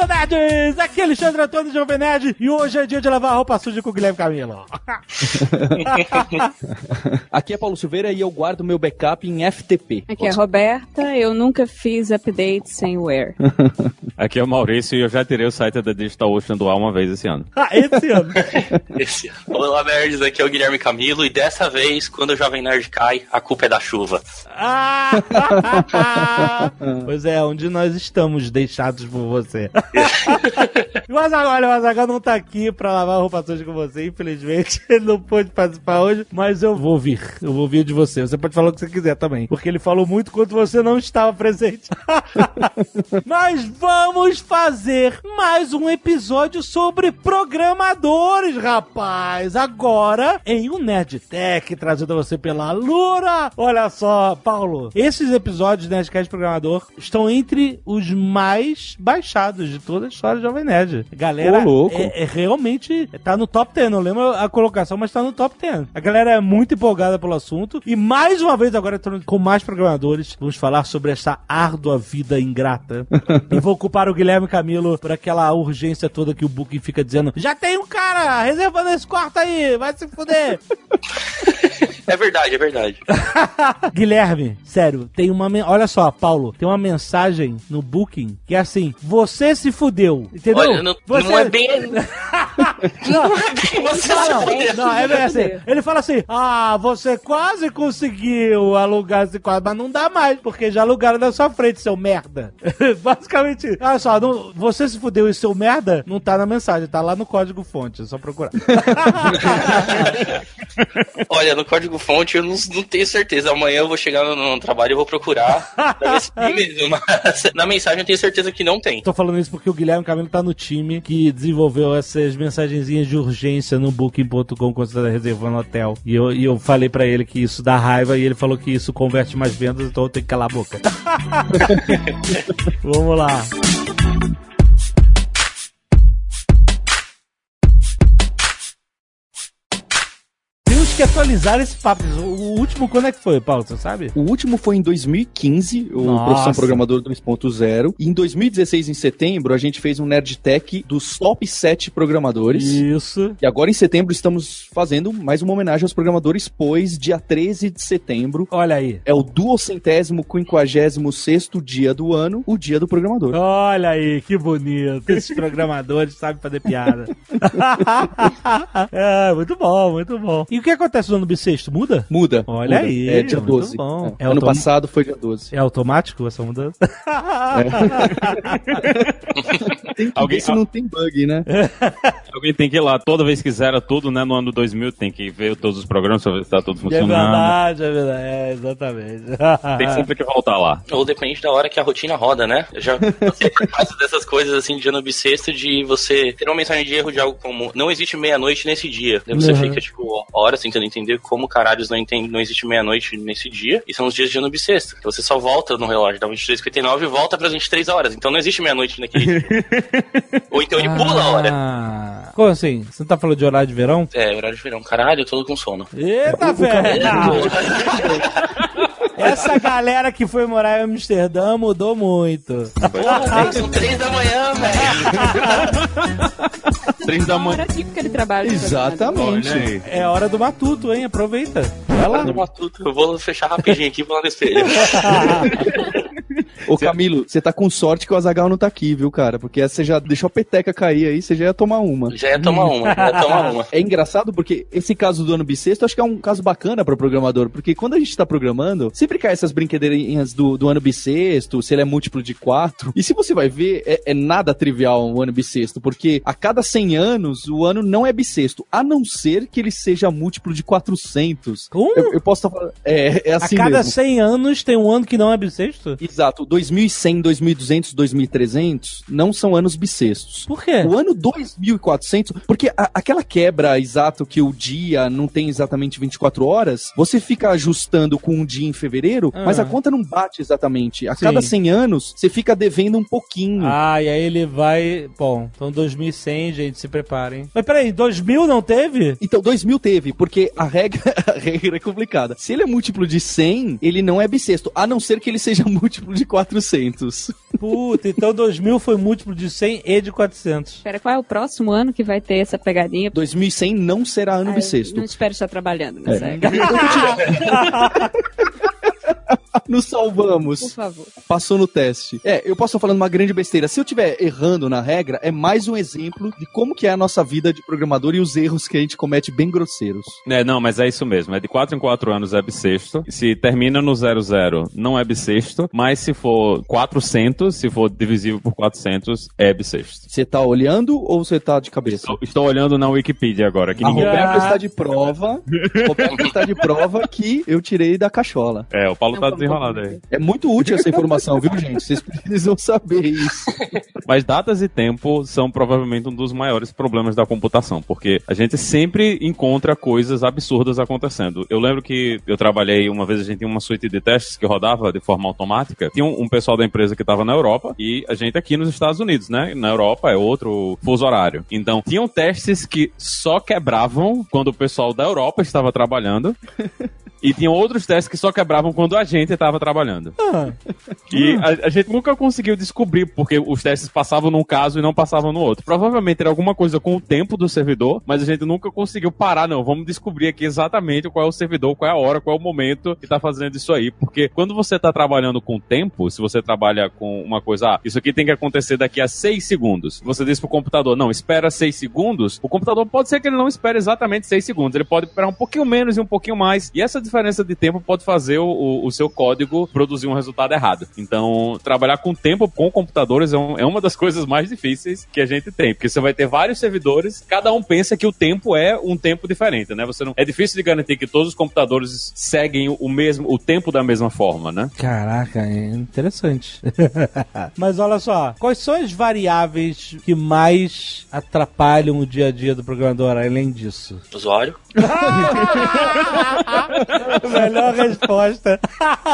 Lambda, nerds! Aqui é Alexandre Antônio Jovem Nerd e hoje é dia de lavar roupa suja com o Guilherme Camilo. Aqui é Paulo Silveira e eu guardo meu backup em FTP. Aqui é a Roberta, eu nunca fiz update sem wear. Aqui é o Maurício e eu já tirei o site da Digital Ocean do ar uma vez esse ano. Ah, esse ano. Esse... Olá, nerds, aqui é o Guilherme Camilo e dessa vez, quando o Jovem Nerd cai, a culpa é da chuva. Ah! pois é, onde nós estamos deixados por você. O Azaghal, o Azaghal não tá aqui pra lavar a roupa suja com você, infelizmente. Ele não pôde participar hoje, mas eu vou ouvir. Eu vou ouvir de você. Você pode falar o que você quiser também, porque ele falou muito quando você não estava presente. mas vamos fazer mais um episódio sobre programadores, rapaz. Agora, em um Nerd Tech, trazido a você pela Lura. Olha só, Paulo, esses episódios de Nerdcast Programador estão entre os mais baixados de toda a história do Jovem Nerd. Galera, Ô, louco. É, é realmente tá no top 10. Não lembro a colocação, mas tá no top 10. A galera é muito empolgada pelo assunto. E mais uma vez, agora entrando com mais programadores, vamos falar sobre essa árdua vida ingrata. e vou culpar o Guilherme Camilo por aquela urgência toda que o Booking fica dizendo: já tem um cara reservando esse quarto aí, vai se fuder. É verdade, é verdade. Guilherme, sério, tem uma. men- Olha só, Paulo, tem uma mensagem no Booking que é assim: você se fudeu. Entendeu? Olha, não, você... não é bem. Não, Você não, se não, fudeu. não, é bem assim. Ele fala assim: Ah, você quase conseguiu alugar esse quadro, mas não dá mais, porque já alugaram na sua frente, seu merda. Basicamente, olha só, não- você se fudeu e seu merda não tá na mensagem, tá lá no código fonte, é só procurar. Olha, no código fonte eu não, não tenho certeza. Amanhã eu vou chegar no, no trabalho e vou procurar mesmo. Mas na mensagem eu tenho certeza que não tem. Tô falando isso porque o Guilherme Camilo tá no time que desenvolveu essas mensagenzinhas de urgência no booking.com quando você tá reservando hotel. E eu, e eu falei pra ele que isso dá raiva e ele falou que isso converte mais vendas, então eu tenho que calar a boca. Vamos lá. Que atualizar esse papo. O último quando é que foi, Paulo? Você sabe? O último foi em 2015, o Nossa. Profissão Programador 2.0. E em 2016, em setembro, a gente fez um Nerd Tech dos top 7 programadores. Isso. E agora em setembro estamos fazendo mais uma homenagem aos programadores, pois dia 13 de setembro Olha aí. é o duocentésimo quinquagésimo sexto dia do ano, o dia do programador. Olha aí, que bonito. Esses programadores sabem fazer piada. é, muito bom, muito bom. E o que acontece no ano bissexto? Muda? Muda. Olha muda. aí, É dia muito 12. bom. É. É ano passado foi dia 12. É automático essa mudança? Tem que Alguém- ver se não tem bug, né? Alguém tem que ir lá, toda vez que zera tudo, né, no ano 2000, tem que ver todos os programas pra ver se tá tudo É funcionando. verdade, é verdade. É, exatamente. Tem sempre que voltar lá. Ou depende da hora que a rotina roda, né? Eu já passei por causa dessas coisas assim de ano bissexto de você ter uma mensagem de erro de algo como não existe meia-noite nesse dia. Daí você Uhum. fica, tipo, horas tentando entender como caralhos não, entende, não existe meia-noite nesse dia. E são os dias de ano bissexto. Que você só volta no relógio da 23h59 e volta pras 23 horas. Então não existe meia-noite naquele dia. Ou então ele pula a hora. Ah, Como assim? Você não tá falando de horário de verão? É, horário de verão. Caralho, eu tô com sono. Eita, velho! Essa galera que foi morar em Amsterdã mudou muito. Porra, são 3 da manhã, velho. Três da manhã. Hora típica de trabalho. de Exatamente. Olha aí. É hora do matuto, hein? Aproveita. Vai lá. No matuto. Eu vou fechar rapidinho aqui e vou lá no espelho. Ô Camilo, você tá com sorte que o Azagal não tá aqui, viu, cara? Porque você já deixou a peteca cair aí, você já ia tomar uma. Já ia tomar uma, já ia tomar uma. É engraçado porque esse caso do ano bissexto, acho que é um caso bacana para programador, porque quando a gente tá programando, sempre cai essas brincadeirinhas do, do ano bissexto, se ele é múltiplo de 4. E se você vai ver, é, é nada trivial o ano bissexto, porque a cada 100 anos o ano não é bissexto, a não ser que ele seja múltiplo de 400. Como? Eu, eu posso estar falando. É, é A assim cada mesmo. 100 anos tem um ano que não é bissexto? Exato. 2100, 2200, 2300 não são anos bissextos. Por quê? O ano 2400, porque a- aquela quebra exato que o dia não tem exatamente 24 horas, você fica ajustando com um dia em fevereiro, Ah. mas a conta não bate exatamente. A Sim. cada 100 anos, você fica devendo um pouquinho. Ah, e aí ele vai. Bom, então 2100, gente, se preparem. Mas peraí, 2000 não teve? Então, 2000 teve, porque a regra, a regra é complicada. Se ele é múltiplo de 100, ele não é bissexto, a não ser que ele seja múltiplo de 400. Puta, então 2000 foi múltiplo de 100 e de 400. Espera, qual é o próximo ano que vai ter essa pegadinha? 2100 não será ano Ah, bissexto. Não espero estar trabalhando nessa É. regra. Nos salvamos. Por favor. Passou no teste. É, eu posso estar falando uma grande besteira. Se eu estiver errando na regra, é mais um exemplo de como que é a nossa vida de programador e os erros que a gente comete bem grosseiros. É, não, mas é isso mesmo. É de 4 em 4 anos é bissexto. Se termina no 00, não é bissexto. Mas se for 400, se for divisível por 400, é bissexto. Você tá olhando ou você tá de cabeça? Estou, estou olhando na Wikipedia agora, que A ninguém... Roberta Ah. está de prova. Roberta está de prova que eu tirei da cachola. É, o Paulo tá desenrolado aí. É muito útil essa informação, viu, gente? Vocês precisam saber isso. Mas datas e tempo são provavelmente um dos maiores problemas da computação, porque a gente sempre encontra coisas absurdas acontecendo. Eu lembro que eu trabalhei uma vez, a gente tinha uma suíte de testes que rodava de forma automática. Tinha um, um pessoal da empresa que estava na Europa e a gente aqui nos Estados Unidos, né? Na Europa é outro fuso horário. Então, tinham testes que só quebravam quando o pessoal da Europa estava trabalhando. E tinham outros testes que só quebravam quando a gente estava trabalhando. Ah, E a, a gente nunca conseguiu descobrir porque os testes passavam num caso e não passavam no outro. Provavelmente era alguma coisa com o tempo do servidor, mas a gente nunca conseguiu parar, não. Vamos descobrir aqui exatamente qual é o servidor, qual é a hora, qual é o momento que tá fazendo isso aí. Porque quando você tá trabalhando com tempo, se você trabalha com uma coisa, ah, isso aqui tem que acontecer daqui a seis segundos. Você diz pro computador, não, espera seis segundos. O computador pode ser que ele não espere exatamente seis segundos. Ele pode esperar um pouquinho menos e um pouquinho mais. E essa diferença de tempo pode fazer o, o- seu código produzir um resultado errado. Então, trabalhar com tempo com computadores é, um- é uma das coisas mais difíceis que a gente tem, porque você vai ter vários servidores, cada um pensa que o tempo é um tempo diferente, né? Você não é difícil de garantir que todos os computadores seguem o mesmo o tempo da mesma forma, né? caraca, é interessante. Mas olha só, quais são as variáveis que mais atrapalham o dia a dia do programador, além disso? Usuário. Melhor resposta.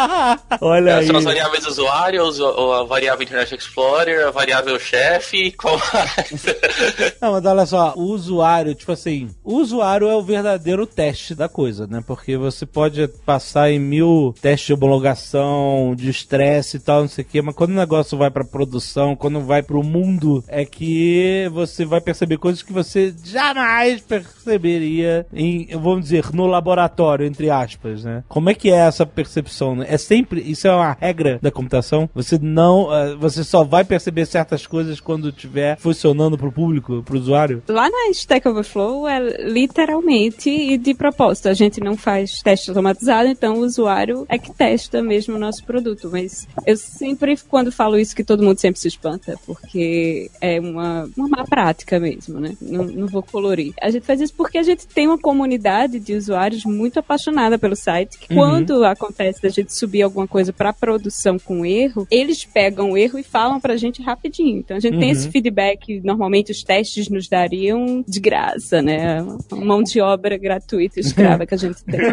Olha aí. São as variáveis usuário, ou ou a variável Internet Explorer, a variável chefe, qual mais? Não, mas olha só, o usuário, tipo assim, o usuário é o verdadeiro teste da coisa, né? Porque você pode passar em mil testes de homologação, de estresse e tal, não sei o quê, mas quando o negócio vai pra produção, quando vai pro mundo, é que você vai perceber coisas que você jamais perceberia em, vamos dizer, no laboratório, entre aspas, né? Como é que é essa percepção? né? É sempre, isso é uma regra da computação? Você não, eh, você só vai perceber certas coisas quando estiver funcionando pro público, pro usuário? Lá na Stack Overflow é literalmente e de propósito. A gente não faz teste automatizado, então o usuário é que testa mesmo o nosso produto. Mas eu sempre, quando falo isso, que todo mundo sempre se espanta, porque é uma, uma má prática mesmo, né? Não, não vou colorir. A gente faz isso porque a gente tem uma comunidade de usuários muito apaixonada pelo site, que Uhum. quando acontece da gente subir alguma coisa para produção com erro, eles pegam o erro e falam pra gente rapidinho. Então a gente tem Uhum. esse feedback, normalmente os testes nos dariam de graça, né? Uma mão de obra gratuita, escrava que a gente tem.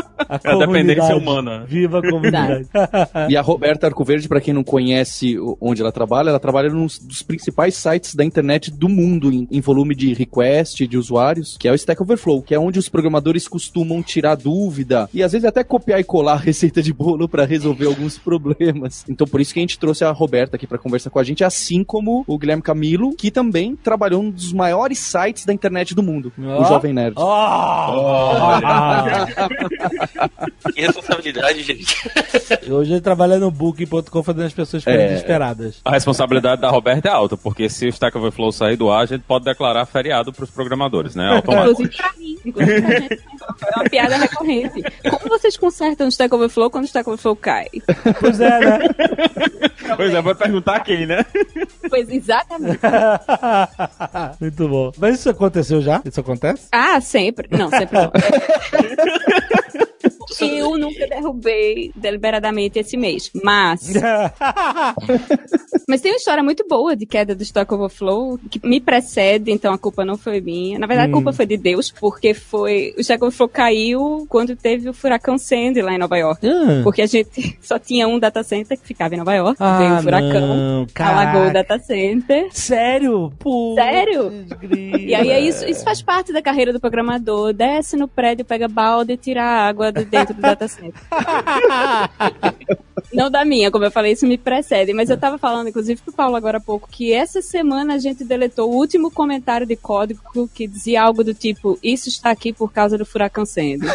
A É a dependência comunidade. humana. Viva a comunidade. E a Roberta Arcoverde, pra quem não conhece onde ela trabalha, ela trabalha num dos principais sites da internet do mundo em, em volume de request de usuários, que é o Stack Overflow, que é onde os programadores costumam tirar dúvida e às vezes até copiar e colar receita de bolo pra resolver alguns problemas. Então por isso que a gente trouxe a Roberta aqui pra conversar com a gente, assim como o Guilherme Camilo, que também trabalhou num dos maiores sites da internet do mundo, Ó. o Jovem Nerd. Oh! Que responsabilidade, gente. Hoje ele trabalha no Booking.com fazendo as pessoas ficarem É. desesperadas. A responsabilidade da Roberta é alta, porque se o Stack Overflow sair do ar, a gente pode declarar feriado pros programadores, né? Automático. Inclusive pra mim. Inclusive pra gente. É uma piada recorrente. Como vocês consertam o Stack Overflow quando o Stack Overflow cai? Pois é, né? pois é, vai perguntar quem, né? Pois exatamente. Muito bom. Mas isso aconteceu já? Isso acontece? Ah, sempre. Não, sempre não. Eu nunca derrubei deliberadamente esse mês. Mas. mas tem uma história muito boa de queda do Stock Overflow que me precede, então a culpa não foi minha. Na verdade, a culpa foi de Deus, porque foi. O Stock Overflow caiu quando teve o furacão Sandy lá em Nova York. Ah. Porque a gente só tinha um data center que ficava em Nova York. Ah, veio o furacão, não, alagou o data center. Sério? Pô. Sério? E aí é isso, isso faz parte da carreira do programador. Desce no prédio, pega balde e tira a água de dentro do data center. Não da minha, como eu falei, isso me precede. Mas eu tava falando, inclusive, pro Paulo agora há pouco, que essa semana a gente deletou o último comentário de código que dizia algo do tipo: Isso está aqui por causa do furacão Sandy.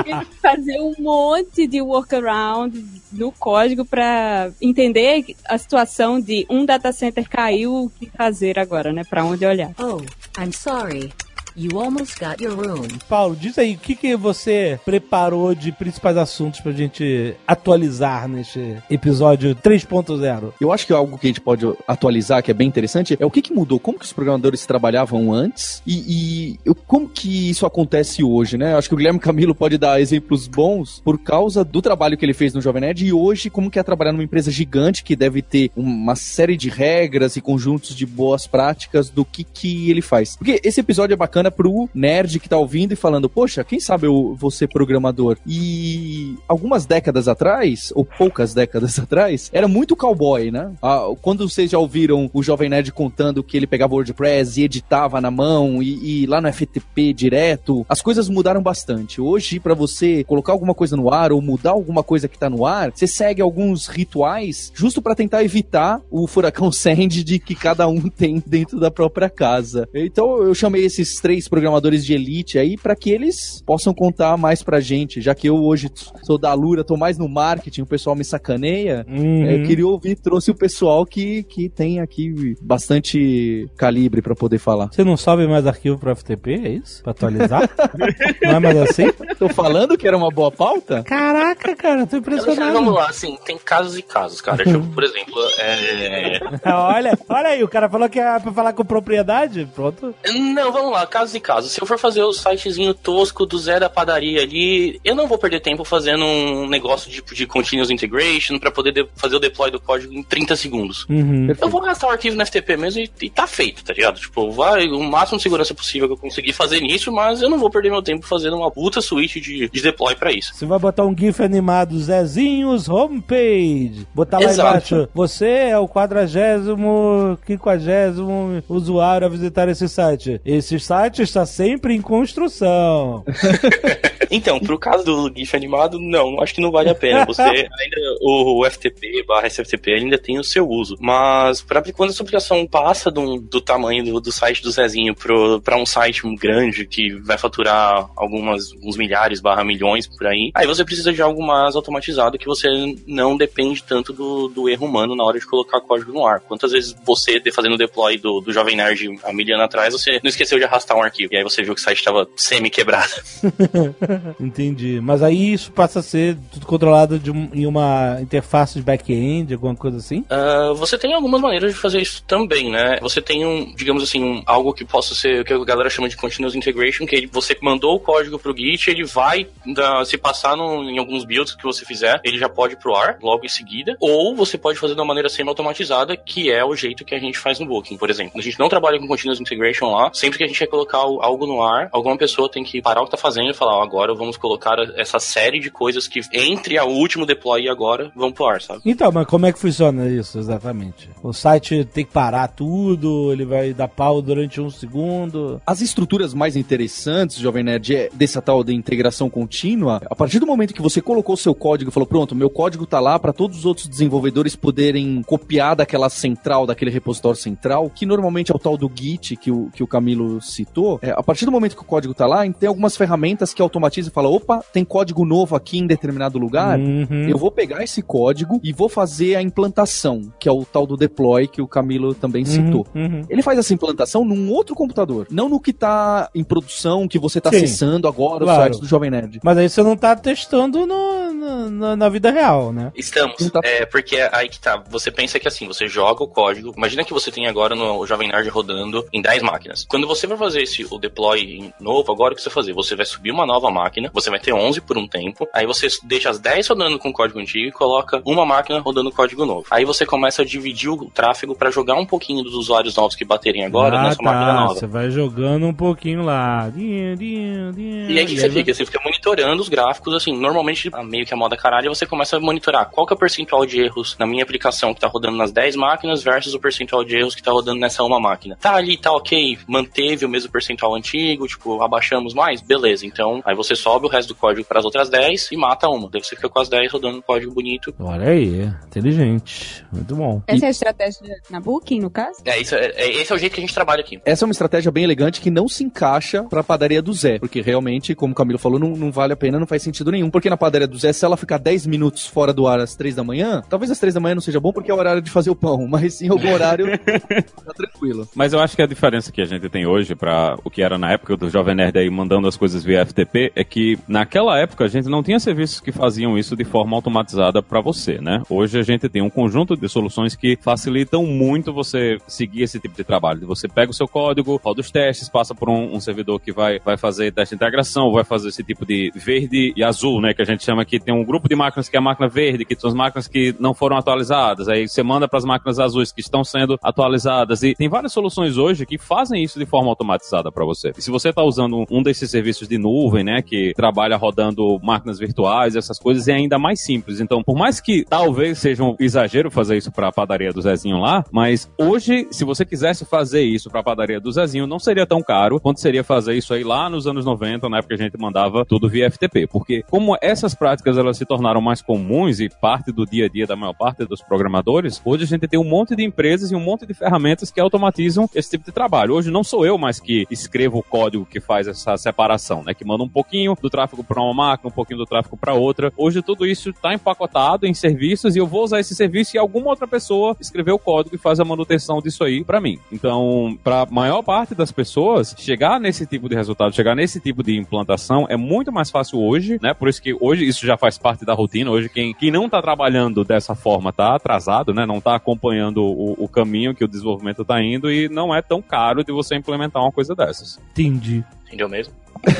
Que fazer um monte de workaround no código para entender a situação de um data center caiu, o que fazer agora, né? Para onde olhar. Oh, I'm sorry. You almost got your room. Paulo, diz aí, o que, que você preparou de principais assuntos pra gente atualizar neste episódio 3.0? Eu acho que algo que a gente pode atualizar, que é bem interessante, é o que, que mudou, como que os programadores trabalhavam antes e, e como que isso acontece hoje, né? Eu acho que o Guilherme Camilo pode dar exemplos bons por causa do trabalho que ele fez no Jovem Nerd e hoje como que é trabalhar numa empresa gigante que deve ter uma série de regras e conjuntos de boas práticas do que que ele faz. Porque esse episódio é bacana pro nerd que tá ouvindo e falando, poxa, quem sabe eu vou ser programador? E algumas décadas atrás, ou poucas décadas atrás, era muito cowboy, né? Ah, quando vocês já ouviram o Jovem Nerd contando que ele pegava WordPress e editava na mão e, e lá no FTP direto, as coisas mudaram bastante. Hoje, pra você colocar alguma coisa no ar ou mudar alguma coisa que tá no ar, você segue alguns rituais justo pra tentar evitar o furacão Sandy de que cada um tem dentro da própria casa. Então eu chamei esses três programadores de elite aí pra que eles possam contar mais pra gente, já que eu hoje sou da Lura, tô mais no marketing, o pessoal me sacaneia. Uhum. É, Eu queria ouvir, trouxe o pessoal que, que tem aqui bastante calibre pra poder falar. Você não sobe mais arquivo pro FTP, é isso? Pra atualizar? não é mais assim? Tô falando que era uma boa pauta? Caraca, cara, tô Alexandre, impressionado. vamos lá, assim, tem casos e casos, cara. Tipo, por exemplo, é... olha, olha aí, o cara falou que é pra falar com propriedade, pronto. Não, vamos lá, casos e casos. Se eu for fazer o sitezinho tosco do Zé da padaria ali, eu não vou perder tempo fazendo um negócio tipo de continuous integration pra poder de- fazer o deploy do código em 30 segundos. Uhum. Eu vou gastar o arquivo no FTP mesmo e, e tá feito, tá ligado? Tipo, vai o máximo de segurança possível que eu conseguir fazer nisso, mas eu não vou perder meu tempo fazendo uma puta suíte de, de deploy pra isso. Você vai botar um GIF animado Zezinhos Homepage. Botar lá Exato. embaixo. Você é o quadragésimo, quinquagésimo usuário a visitar esse site. Esse site está sempre em construção. Então, pro caso do GIF animado, não, acho que não vale a pena. Você ainda, o, o FTP barra SFTP ainda tem o seu uso. Mas pra, quando essa aplicação passa do, do tamanho do, do site do Zezinho pro, pra um site grande que vai faturar algumas, uns milhares barra milhões por aí, aí você precisa de algo mais automatizado que você não depende tanto do, do erro humano na hora de colocar código no ar. Quantas vezes você, fazendo o deploy do, do Jovem Nerd há mil anos atrás, você não esqueceu de arrastar um arquivo. E aí você viu que o site estava semi-quebrado. Entendi. Mas aí isso passa a ser tudo controlado de um- em uma interface de back-end, alguma coisa assim? Ah, você tem algumas maneiras de fazer isso também, né? Você tem um, digamos assim, um, algo que possa ser, que a galera chama de continuous integration, que você mandou o código pro Git, ele vai da- se passar no- em alguns builds que você fizer, ele já pode ir pro ar logo em seguida, ou você pode fazer de uma maneira semi-automatizada, que é o jeito que a gente faz no Booking, por exemplo. A gente não trabalha com continuous integration lá, sempre que a gente quer colocar o- algo no ar, alguma pessoa tem que parar o que tá fazendo e falar, ó, agora vamos colocar essa série de coisas que entre o último deploy e agora vão pro ar, sabe? Então, mas como é que funciona isso exatamente? O site tem que parar tudo, ele vai dar pau durante um segundo. As estruturas mais interessantes, Jovem Nerd, é dessa tal de integração contínua. A partir do momento que você colocou o seu código e falou, pronto, meu código tá lá para todos os outros desenvolvedores poderem copiar daquela central, daquele repositório central, que normalmente é o tal do Git que o, que o Camilo citou. É, a partir do momento que o código tá lá, tem algumas ferramentas que automatizam e falam, opa, tem código novo aqui em determinado lugar. Uhum. Eu vou pegar esse código e vou fazer a implantação, que é o tal do deploy que o Camilo também citou. Uhum. Ele faz essa implantação num outro computador, não no que tá em produção, que você tá Sim, acessando agora claro. o site do Jovem Nerd. Mas aí você não tá testando no, na, na- vida real, né? Estamos. Então- É, porque aí que tá. Você pensa que assim, você joga o código. Imagina que você tem agora no Jovem Nerd rodando em 10 máquinas. Quando você vai fazer esse, o deploy novo, agora o que você vai fazer? Você vai subir uma nova máquina, você vai ter 11 por um tempo, aí você deixa as 10 rodando com código antigo e coloca uma máquina rodando código novo. Aí você começa a dividir o tráfego para jogar um pouquinho dos usuários novos que baterem agora ah, nessa máquina nova. Você vai jogando um pouquinho lá. E aí o que você fica? Você fica monitorando os gráficos, assim, normalmente, a- meio que a moda caralho, você começa a monitorar qual que é o percentual de erros na minha aplicação que tá rodando nas 10 máquinas versus o percentual de erros que tá rodando nessa uma máquina. Tá ali, tá ok, manteve o mesmo percentual antigo, tipo, abaixamos mais? Beleza, então aí você sobe o resto do código para as outras 10 e mata uma. Daí você fica com as 10 rodando um código bonito. Olha aí, inteligente. Muito bom. Essa é a estratégia na Booking, no caso? É, isso é, é- esse é o jeito que a gente trabalha aqui. Essa é uma estratégia bem elegante que não se encaixa pra padaria do Zé. Porque realmente, como o Camilo falou, não, não vale a pena, não faz sentido nenhum. Porque na padaria do Zé, se ela ficar 10 minutos fora do ar às 3 da manhã, talvez às 3 da manhã não seja bom porque é o horário de fazer o pão. Mas em algum horário, tá tranquilo. Mas eu acho que a diferença que a gente tem hoje para o que era na época do Jovem Nerd aí mandando as coisas via FTP é que naquela época a gente não tinha serviços que faziam isso de forma automatizada para você, né? Hoje a gente tem um conjunto de soluções que facilitam muito você seguir esse tipo de trabalho. Você pega o seu código, roda os testes, passa por um, um servidor que vai, vai fazer teste de integração, vai fazer esse tipo de verde e azul, né? Que a gente chama que tem um grupo de máquinas que é a máquina verde, que são as máquinas que não foram atualizadas. Aí você manda para as máquinas azuis que estão sendo atualizadas. E tem várias soluções hoje que fazem isso de forma automatizada para você. E se você está usando um desses serviços de nuvem, né, que trabalha rodando máquinas virtuais, essas coisas, é ainda mais simples. Então, por mais que talvez seja um exagero fazer isso para a padaria do Zezinho lá, mas hoje, se você quisesse fazer isso para a padaria do Zezinho, não seria tão caro quanto seria fazer isso aí lá nos anos 90, na época que a gente mandava tudo via FTP. Porque como essas práticas elas se tornaram mais comuns e parte do dia a dia da maior parte dos programadores, hoje a gente tem um monte de empresas e um monte de ferramentas que automatizam esse tipo de trabalho. Hoje não sou eu mais que escrevo o código que faz essa separação, né? Que manda um pouquinho do tráfego para uma máquina, um pouquinho do tráfego para outra. Hoje tudo isso está empacotado em serviços e eu vou usar esse serviço e alguma outra pessoa escrever o código e faz a manutenção disso aí para mim. Então, para a maior parte das pessoas, chegar nesse tipo de resultado, chegar nesse tipo de implantação é muito mais fácil hoje, né? Por isso que hoje isso já faz parte da rotina. Hoje quem, quem não está trabalhando dessa forma está atrasado, né? Não está acompanhando o, o caminho que o desenvolvimento está indo e não é tão caro de você implementar uma coisa dessas. Entendi. Entendeu mesmo?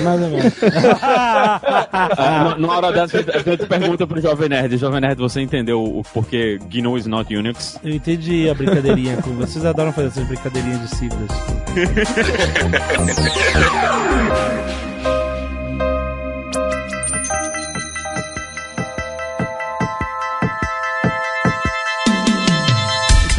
Mais ou menos. Ah, na- na hora dessa, a gente pergunta pro Jovem Nerd. Jovem Nerd, você entendeu o porquê GNU is not Unix? Eu entendi a brincadeirinha com vocês adoram fazer essas brincadeirinhas de siglas.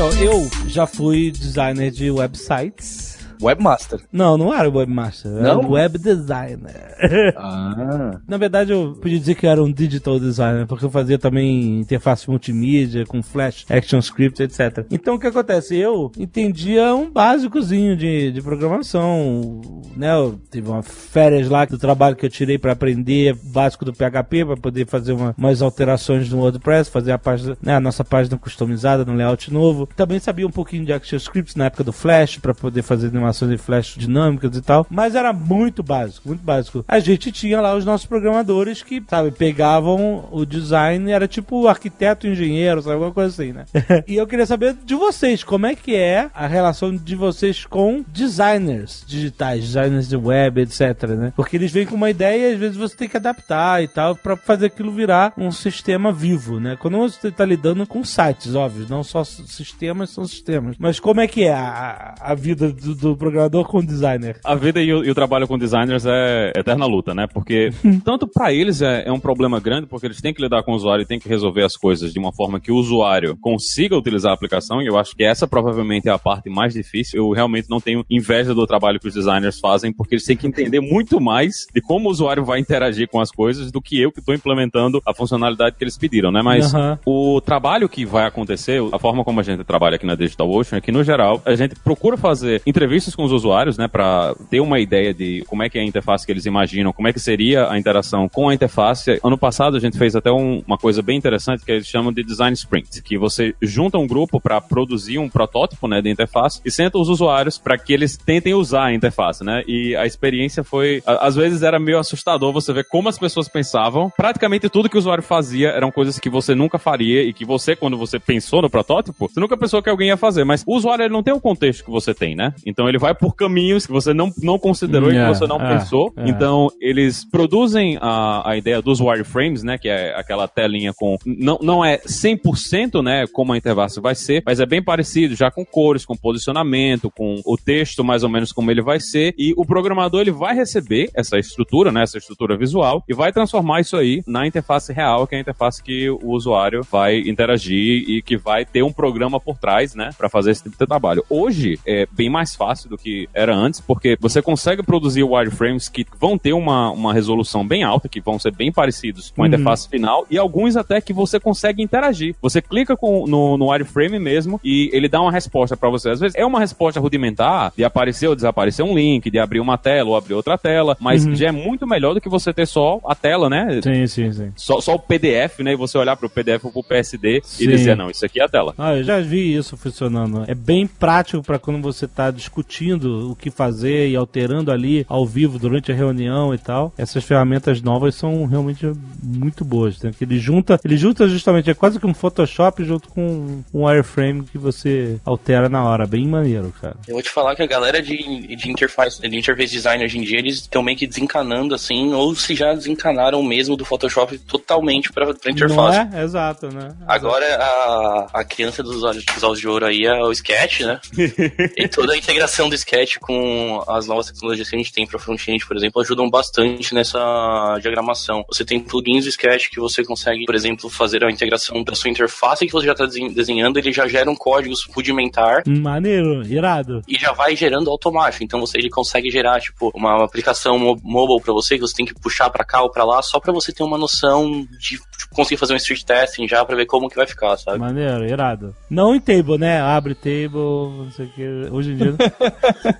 Então, eu já fui designer de websites. Webmaster. Não, não era webmaster, era Não? web designer. Ah. Na verdade, eu podia dizer que eu era um digital designer, porque eu fazia também interface multimídia, com Flash, ActionScript, etc. Então, o que acontece? Eu entendia um básicozinho de, de programação, né? Eu tive uma férias lá do trabalho que eu tirei para aprender básico do PHP, para poder fazer uma- umas alterações no WordPress, fazer a, página, né, a nossa página customizada no layout novo. Também sabia um pouquinho de ActionScript na época do Flash, para poder fazer animações em Flash dinâmicas e tal, mas era muito básico, muito básico. A gente tinha lá os nossos programadores que, sabe, pegavam o design, era tipo arquiteto, engenheiro, sabe, alguma coisa assim, né? e eu queria saber de vocês, como é que é a relação de vocês com designers digitais, designers de web, etc, né? Porque eles vêm com uma ideia e às vezes você tem que adaptar e tal para fazer aquilo virar um sistema vivo, né? Quando você está lidando com sites, óbvio, não só sistemas são sistemas. Mas como é que é a, a vida do, do programador com designer? A vida e o, e o trabalho com designers é eterna luta, né? Porque tanto para eles é, é um problema grande, porque eles têm que lidar com o usuário e têm que resolver as coisas de uma forma que o usuário consiga utilizar a aplicação, e eu acho que essa provavelmente é a parte mais difícil. Eu realmente não tenho inveja do trabalho que os designers fazem, porque eles têm que entender muito mais de como o usuário vai interagir com as coisas do que eu que estou implementando a funcionalidade que eles pediram, né? Mas Aham. o trabalho que vai acontecer, a forma como a gente trabalha aqui na Digital Ocean é que, no geral, a gente procura fazer entrevistas experiências com os usuários, né, para ter uma ideia de como é que é a interface que eles imaginam, como é que seria a interação com a interface. Ano passado a gente fez até um, uma coisa bem interessante que eles chamam de design sprint, que você junta um grupo para produzir um protótipo, né, de interface e senta os usuários para que eles tentem usar a interface, né? E a experiência foi, a- às vezes era meio assustador você ver como as pessoas pensavam. Praticamente tudo que o usuário fazia eram coisas que você nunca faria e que você, quando você pensou no protótipo, você nunca pensou que alguém ia fazer. Mas o usuário ele não tem o contexto que você tem, né? Então ele vai por caminhos que você não, não considerou e É, que você não é, pensou. Então eles produzem a, a ideia dos wireframes, né? Que é aquela telinha com. Não, não é 100%, né? Como a interface vai ser, mas é bem parecido, já com cores, com posicionamento, com o texto mais ou menos como ele vai ser. E o programador ele vai receber essa estrutura, né? Essa estrutura visual e vai transformar isso aí na interface real, que é a interface que o usuário vai interagir e que vai ter um programa por trás, né? Para fazer esse tipo de trabalho. Hoje é bem mais fácil do que era antes, porque você consegue produzir wireframes que vão ter uma, uma resolução bem alta, que vão ser bem parecidos com a interface final, e alguns até que você consegue interagir. Você clica com, no, no wireframe mesmo e ele dá uma resposta para você. Às vezes é uma resposta rudimentar de aparecer ou desaparecer um link, de abrir uma tela ou abrir outra tela, mas já é muito melhor do que você ter só a tela, né? Sim, sim, sim. Só, só o PDF, né? E você olhar pro PDF ou pro PSD Sim. e dizer, não, isso aqui é a tela. Ah, eu já vi isso funcionando. É bem prático para quando você tá discutindo o que fazer e alterando ali ao vivo durante a reunião e tal. Essas ferramentas novas são realmente muito boas. Né? Que ele junta, ele junta justamente é quase que um Photoshop junto com um wireframe que você altera na hora. Bem maneiro, cara. Eu vou te falar que a galera de, de, interface, de interface design hoje em dia, eles estão meio que desencanando assim, ou se já desencanaram mesmo do Photoshop totalmente pra, pra interface. Não é? Exato, né? Agora a, a criança dos olhos, dos olhos de ouro aí é o Sketch, né? e toda a integração do Sketch com as novas tecnologias que a gente tem para front-end, por exemplo, ajudam bastante nessa diagramação. Você tem plugins do Sketch que você consegue, por exemplo, fazer a integração da sua interface que você já está desenhando, ele já gera um código rudimentar Maneiro, irado. e já vai gerando automático. Então você ele consegue gerar tipo uma aplicação mo- mobile para você que você tem que puxar para cá ou para lá só para você ter uma noção de tipo, conseguir fazer um street testing já para ver como que vai ficar, sabe? Maneiro, irado. Não em table, né? Abre table, não sei o que. Hoje em dia.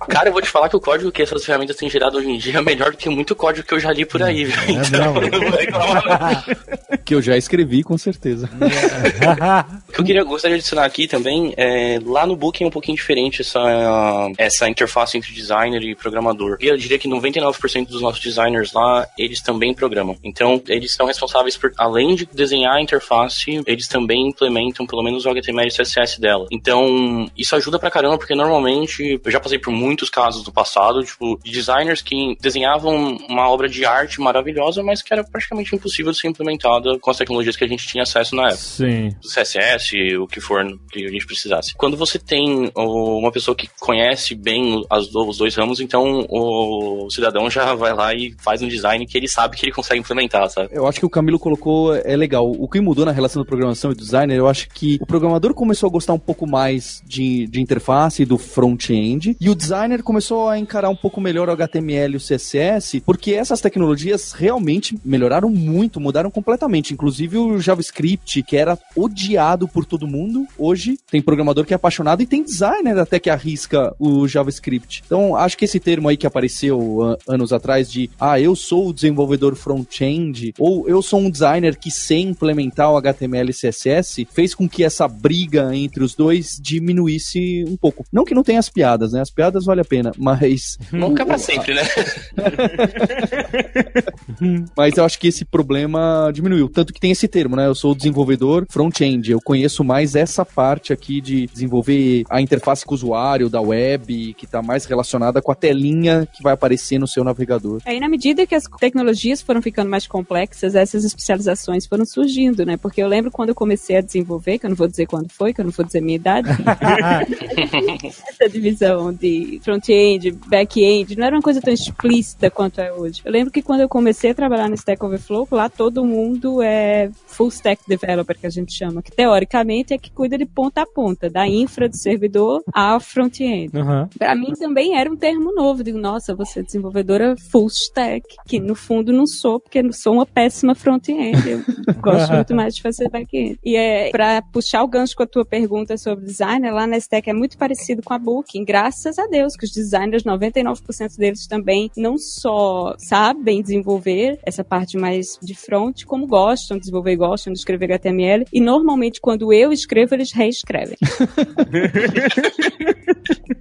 Cara, eu vou te falar que o código que essas ferramentas têm gerado hoje em dia é melhor do que muito código que eu já li por aí, viu? É Então, bravo. eu não vou reclamar, não. Que eu já escrevi, com certeza. O que eu queria, gostaria de adicionar aqui também, é, lá no Book é um pouquinho diferente essa, essa interface entre designer e programador. Eu diria que 99% dos nossos designers lá, eles também programam. Então, eles são responsáveis por, além de desenhar a interface, eles também implementam pelo menos o HTML e CSS dela. Então, isso ajuda pra caramba, porque normalmente, eu já passei por muitos casos do passado, tipo, de designers que desenhavam uma obra de arte maravilhosa, mas que era praticamente impossível de ser implementada com as tecnologias que a gente tinha acesso na época. Sim. CSS, o que for que a gente precisasse. Quando você tem uma pessoa que conhece bem os dois ramos, então o cidadão já vai lá e faz um design que ele sabe que ele consegue implementar, sabe? Eu acho que o Camilo colocou é legal. O que mudou na relação da programação e do designer, eu acho que o programador começou a gostar um pouco mais de, de interface do front-end e o designer começou a encarar um pouco melhor o HTML e o CSS, porque essas tecnologias realmente melhoraram muito, mudaram completamente. Inclusive o JavaScript, que era odiado por todo mundo, hoje tem programador que é apaixonado e tem designer até que arrisca o JavaScript. Então, acho que esse termo aí que apareceu ah, anos atrás de ah, eu sou o desenvolvedor front-end ou eu sou um designer que sei implementar o HTML e CSS, fez com que essa briga entre os dois diminuísse um pouco. Não que não tenha as piadas, né? As piadas vale a pena, mas Não fica pra sempre, né? mas eu acho que esse problema diminuiu. Tanto que tem esse termo, né? Eu sou o desenvolvedor front-end. Eu conheço mais essa parte aqui de desenvolver a interface com o usuário da web, que está mais relacionada com a telinha que vai aparecer no seu navegador. Aí, na medida que as tecnologias foram ficando mais complexas, essas especializações foram surgindo, né? Porque eu lembro quando eu comecei a desenvolver, que eu não vou dizer quando foi, que eu não vou dizer minha idade, essa divisão de front-end, back-end, não era uma coisa tão explícita quanto é hoje. Eu lembro que quando eu comecei a trabalhar no Stack Overflow, lá todo mundo é full stack developer, que a gente chama, que teoricamente basicamente é que cuida de ponta a ponta, da infra do servidor à front-end. Aham. Pra mim também era um termo novo. Digo, nossa, você é desenvolvedora full stack, que no fundo não sou, porque eu sou uma péssima front-end. Eu gosto muito mais de fazer back-end. E é pra puxar o gancho com a tua pergunta sobre designer, lá na Stack é muito parecido com a Booking. Graças a Deus que os designers, 99% deles também não só sabem desenvolver essa parte mais de front, como gostam de desenvolver, gostam de escrever HTML. E normalmente quando eu escrevo, eles reescrevem.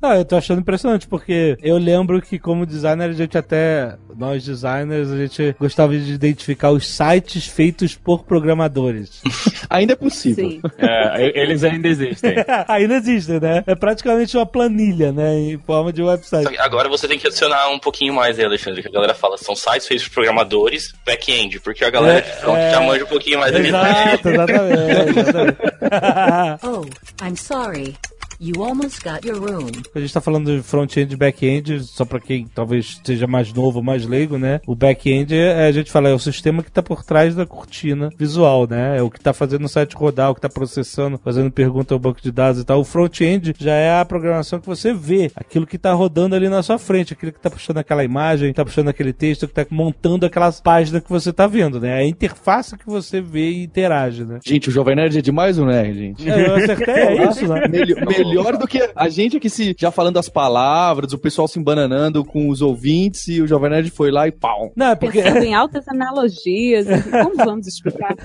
Ah, eu tô achando impressionante, porque eu lembro que como designer a gente até, nós designers, a gente gostava de identificar os sites feitos por programadores. Ainda é possível. Sim. É, eles ainda existem. Ainda existe, né? É praticamente uma planilha, né? Em forma de website. Agora você tem que adicionar um pouquinho mais aí, Alexandre, que a galera fala, são sites feitos por programadores, back-end, porque a galera É, de front é. já manja um pouquinho mais. Exato, exatamente. exatamente. Oh, I'm sorry. You almost got your room. A gente tá falando de front-end e back-end, só pra quem talvez seja mais novo, mais leigo, né? O back-end, é, a gente fala, é o sistema que tá por trás da cortina visual, né? É o que tá fazendo o site rodar, o que tá processando, fazendo pergunta ao banco de dados e tal. O front-end já é a programação que você vê, aquilo que tá rodando ali na sua frente, aquilo que tá puxando aquela imagem, que tá puxando aquele texto, que tá montando aquelas páginas que você tá vendo, né? É a interface que você vê e interage, né? Gente, o Jovem Nerd é demais ou não é, gente? É, eu acertei, é isso, né? Melhor, melhor do que a gente aqui se já falando as palavras, o pessoal se embananando com os ouvintes e o Jovem Nerd foi lá e pau. Não, é porque... Pensando em altas analogias. Como vamos explicar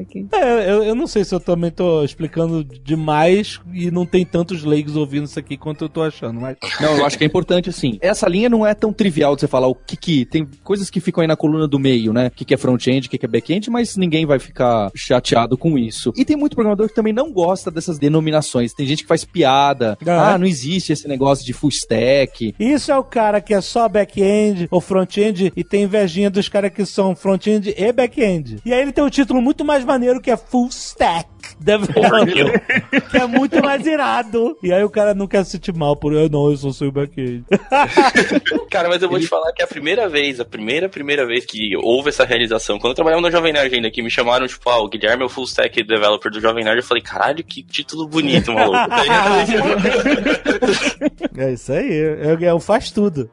aqui? É, eu, eu não sei se eu também tô explicando demais e não tem tantos leigos ouvindo isso aqui quanto eu tô achando, mas. Não, eu acho que é importante assim. Essa linha não é tão trivial de você falar o que que tem coisas que ficam aí na coluna do meio, né? O que que é front-end, o que que é back-end, mas ninguém vai ficar chateado com isso. E tem muito programador que também não gosta dessas denominações. Tem gente que faz piada. Ah. Ah, não existe esse negócio de full stack. Isso é o cara que é só back-end ou front-end e tem invejinha dos caras que são front-end e back-end. E aí ele tem um título muito mais maneiro que é Full Stack Developer, que é muito mais irado. E aí o cara não quer se sentir mal por eu não, eu sou o back-end. Cara, mas eu vou te falar que a primeira vez, a primeira, primeira vez que houve essa realização, quando eu trabalhava no Jovem Nerd ainda, que me chamaram, tipo, ah, o Guilherme é o full stack developer do Jovem Nerd, eu falei, caralho, que título bonito, maluco. É isso aí, é, é o faz tudo.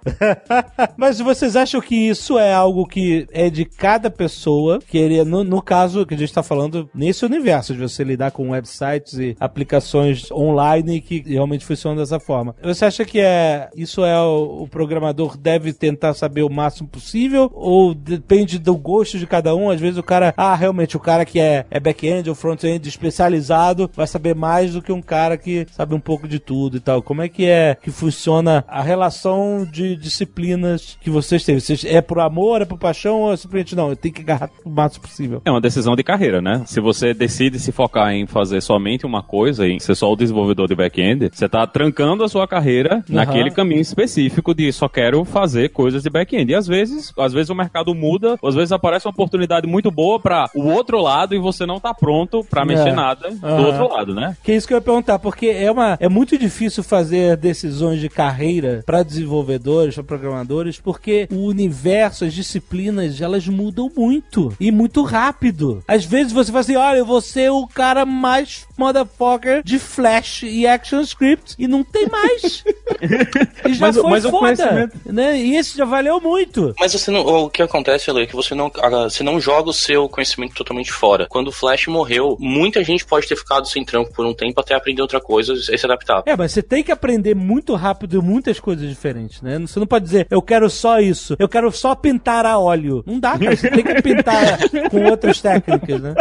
Mas vocês acham que isso é algo que é de cada pessoa? Que ele, no, no caso que a gente tá falando, nesse universo de você lidar com websites e aplicações online que realmente funcionam dessa forma. Você acha que é isso é o, o programador deve tentar saber o máximo possível? Ou depende do gosto de cada um? Às vezes o cara, ah, realmente o cara que é, é back-end ou front-end especializado vai saber mais do que um cara que sabe um pouco de tudo e tal. Como é que é que funciona a relação de disciplinas que vocês têm? Vocês, é por amor, é por paixão ou é simplesmente não? Eu tenho que agarrar o máximo possível. É uma decisão de carreira, né? Se você decide se focar em fazer somente uma coisa, em ser só o desenvolvedor de back-end, você tá trancando a sua carreira naquele caminho específico de só quero fazer coisas de back-end. E às vezes, às vezes o mercado muda, às vezes aparece uma oportunidade muito boa para o outro lado e você não tá pronto para mexer É. nada do Aham. outro lado, né? Que é isso que eu ia perguntar, porque é, uma, é muito difícil fazer decisões de carreira para desenvolvedores, para programadores, porque o universo, as disciplinas, elas mudam muito e muito rápido. Às vezes você fala assim: olha, eu vou ser o cara mais motherfucker de Flash e ActionScript e não tem mais. e já Mas foi mas foda, né? E esse já valeu muito. Mas você não, o que acontece, Elo, é que você não, ah, você não joga o seu conhecimento totalmente fora. Quando o Flash morreu, muita gente pode ter ficado sem trampo por um tempo até aprender outra coisa e se adaptar. É, mas você tem que aprender muito rápido muitas coisas diferentes, né? Você não pode dizer, eu quero só isso, eu quero só pintar a óleo. Não dá, cara. Você tem que pintar com outras técnicas, né?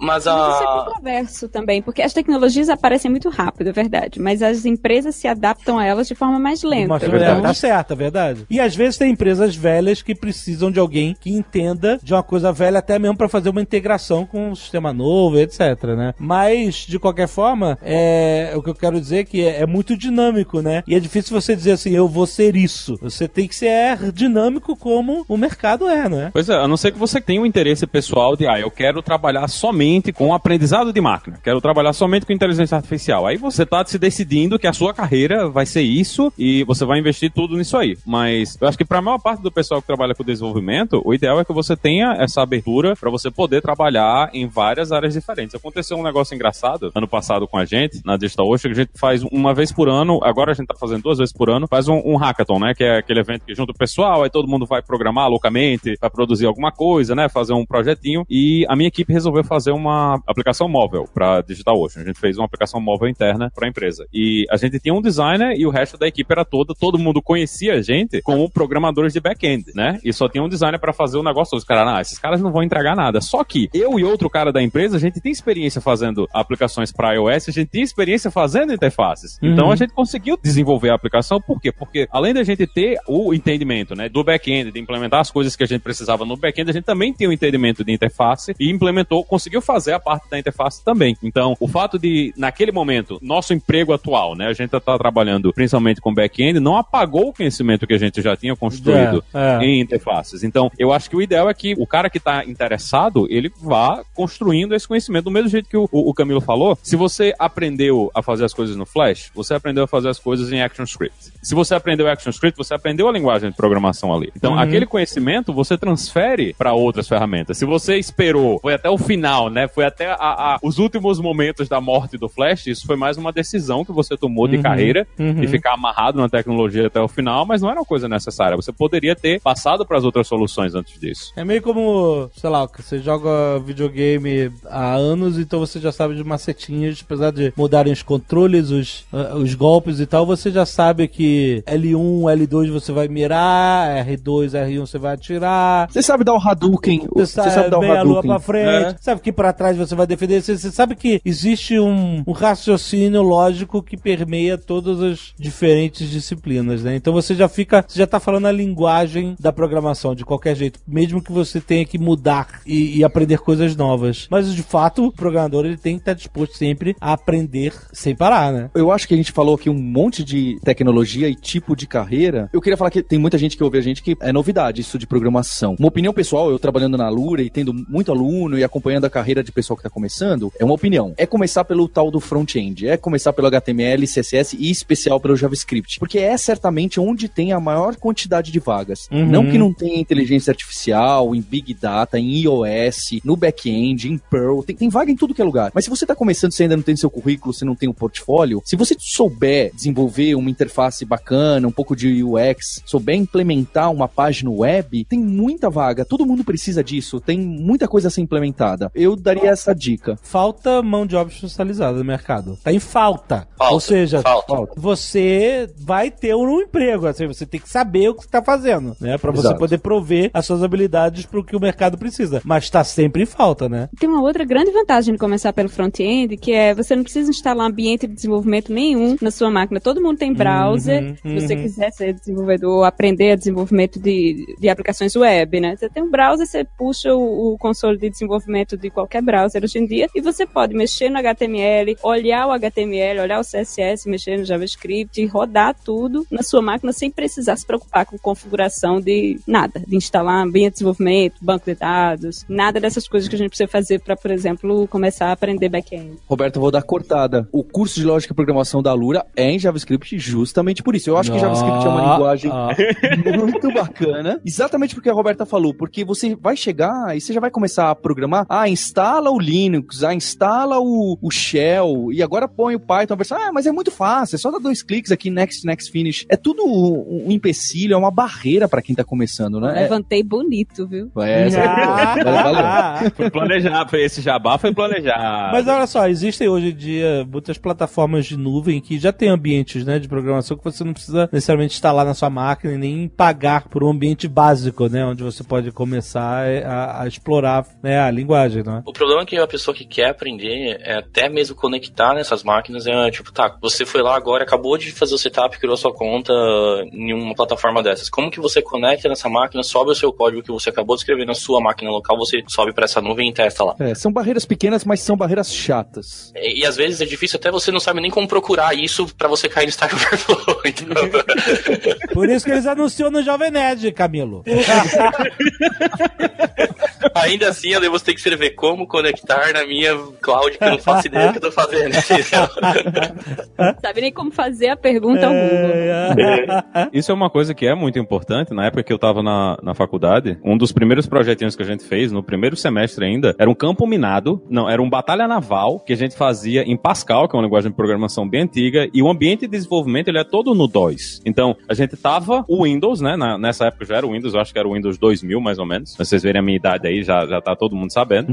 Mas a. controverso também, porque as tecnologias aparecem muito rápido, é verdade. Mas as empresas se adaptam a elas de forma mais lenta. Mas, verdade. é, tá certo, é verdade. E às vezes tem empresas velhas que precisam de alguém que entenda de uma coisa velha até mesmo pra fazer uma integração com um sistema novo, etc, né? Mas, de qualquer forma, é, o que eu quero dizer é que é, é muito dinâmico, né? E é difícil você dizer assim, eu vou ser isso. Você tem que ser dinâmico como o mercado é, né? Pois é, a não ser que você tenha um interesse pessoal de, ah, eu quero trabalhar somente com aprendizado mercado de máquina, quero trabalhar somente com inteligência artificial. Aí você tá se decidindo que a sua carreira vai ser isso e você vai investir tudo nisso aí. Mas eu acho que para a maior parte do pessoal que trabalha com desenvolvimento, o ideal é que você tenha essa abertura para você poder trabalhar em várias áreas diferentes. Aconteceu um negócio engraçado ano passado com a gente, na Digital Ocean, que a gente faz uma vez por ano, agora a gente tá fazendo duas vezes por ano, faz um, um hackathon, né? Que é aquele evento que junta o pessoal, aí todo mundo vai programar loucamente, vai produzir alguma coisa, né? Fazer um projetinho. E a minha equipe resolveu fazer uma aplicação móvel para Digital Ocean. A gente fez uma aplicação móvel interna para a empresa. E a gente tinha um designer e o resto da equipe era toda, todo mundo conhecia a gente como programadores de back-end, né? E só tinha um designer para fazer o negócio. Os caras, ah, esses caras não vão entregar nada. Só que eu e outro cara da empresa, a gente tem experiência fazendo aplicações para iOS, a gente tem experiência fazendo interfaces. Uhum. Então a gente conseguiu desenvolver a aplicação, por quê? Porque além da gente ter o entendimento, né, do back-end, de implementar as coisas que a gente precisava no back-end, a gente também tem o entendimento de interface e implementou, conseguiu fazer a parte da interface também. Então, o fato de, naquele momento, nosso emprego atual, né, a gente está trabalhando principalmente com back-end, não apagou o conhecimento que a gente já tinha construído É, é. em interfaces. Então, eu acho que o ideal é que o cara que está interessado, ele vá construindo esse conhecimento. Do mesmo jeito que o, o Camilo falou, se você aprendeu a fazer as coisas no Flash, você aprendeu a fazer as coisas em ActionScript. Se você aprendeu ActionScript, você aprendeu a linguagem de programação ali. Então, Uhum. aquele conhecimento você transfere para outras ferramentas. Se você esperou, foi até o final, né? Foi até a- a- os últimos momentos da morte do Flash, isso foi mais uma decisão que você tomou de Uhum. carreira Uhum. e ficar amarrado na tecnologia até o final, mas não era uma coisa necessária. Você poderia ter passado para as outras soluções antes disso. É meio como, sei lá, você joga videogame há anos, então você já sabe de macetinhas, apesar de mudarem os controles, os, ah, os golpes e tal, você já sabe que L1, L2 você vai mirar, R2, R1 você vai atirar. Você sabe dar o Hadouken. Você sabe, dar o meia lua Hadouken. pra frente, É. sabe que pra trás você vai defender. Você, você sabe que existe um, um raciocínio lógico que permeia todas as diferentes disciplinas, né? Então você já fica, você já tá falando a linguagem da programação de qualquer jeito, mesmo que você tenha que mudar e, e aprender coisas novas. Mas de fato, o programador ele tem que estar disposto sempre a aprender sem parar, né? Eu acho que a gente falou aqui um monte de tecnologia e tipo de carreira. Eu queria falar que tem muita gente que ouve a gente que é novidade isso de programação. Uma opinião pessoal, eu trabalhando na Lura e tendo muito aluno e acompanhando a carreira de pessoal que tá começando, é uma opinião. É começar pelo tal do front-end, é começar pelo HTML, CSS e especial pelo JavaScript. Porque é certamente onde tem a maior quantidade de vagas. Uhum. Não que não tenha inteligência artificial, em Big Data, em iOS, no back-end, em Perl, tem, tem vaga em tudo que é lugar. Mas se você tá começando, você ainda não tem seu currículo, você não tem um portfólio, se você souber desenvolver uma interface bacana, um pouco de UX, souber implementar uma página web, tem muita vaga, todo mundo precisa disso, tem muita coisa a ser implementada. Eu daria essa dica. Falta mão de obra especializada no mercado. Tá em falta. Falta, Ou seja, falta. você vai ter um emprego. Assim, você tem que saber o que você tá fazendo, né? Pra você Exato. poder prover as suas habilidades pro que o mercado precisa. Mas tá sempre em falta, né? Tem uma outra grande vantagem de começar pelo front-end, que é você não precisa instalar ambiente de desenvolvimento nenhum na sua máquina. Todo mundo tem browser. Uhum, Se você uhum. quiser ser desenvolvedor, aprender a desenvolvimento de, de aplicações web, né? Você tem um browser, você puxa o, o console de desenvolvimento de qualquer browser hoje em dia e você pode mexer no HTML, olhar o HTML, olhar o CSS, mexer no JavaScript e rodar tudo na sua máquina sem precisar se preocupar com configuração de nada, de instalar ambiente de desenvolvimento, banco de dados, nada dessas coisas que a gente precisa fazer para, por exemplo, começar a aprender back-end. Roberto, eu vou dar cortada. O curso de lógica e programação da Lura é em JavaScript justamente por isso. Eu acho que JavaScript é uma Ah, linguagem ah. muito bacana. Exatamente porque a Roberta falou, porque você vai chegar e você já vai começar a programar. Ah, instala o Linux, ah, instala o, o Shell, e agora põe o Python. Ah, mas é muito fácil, é só dar dois cliques aqui, next, next, finish. É tudo um, um empecilho, é uma barreira pra quem tá começando, né? Levantei bonito, viu? É, Ah, Valeu, valeu. Foi planejado, foi esse jabá foi planejado. Mas olha só, existem hoje em dia muitas plataformas de nuvem que já tem ambientes né, de programação que você não precisa necessariamente instalar na sua máquina e nem pagar por um ambiente básico, né? Onde você pode começar a, a explorar né, a linguagem, não é? O problema é que a pessoa que quer aprender, é até mesmo conectar nessas máquinas, é tipo, tá, você foi lá agora, acabou de fazer o setup, criou sua conta em uma plataforma dessas. Como que você conecta nessa máquina, sobe o seu código que você acabou de escrever na sua máquina local, você sobe para essa nuvem e testa lá. É, são barreiras pequenas, mas são barreiras chatas. E, e às vezes é difícil, até você não sabe nem como procurar isso para você cair no Stack Overflow. Então, Por isso que eles anunciam no Jovem Nerd, Camilo. ainda assim, eu devo ter que escrever como conectar na minha cloud que eu não faço ideia do que eu tô fazendo. Sabe nem como fazer a pergunta ao Google. Isso é uma coisa que é muito importante. Na época que eu tava na, na faculdade, um dos primeiros projetinhos que a gente fez, no primeiro semestre ainda, era um campo minado. Não, era um batalha naval que a gente fazia em Pascal, que é uma linguagem de programação bem antiga, e o ambiente de desenvolvimento ele é todo no DOS. Então, a gente tava o Windows, né? na- nessa época já era o Windows, eu acho que era o Windows 2000, mais ou menos. Se vocês verem a minha idade aí, já, já tá todo mundo sabendo.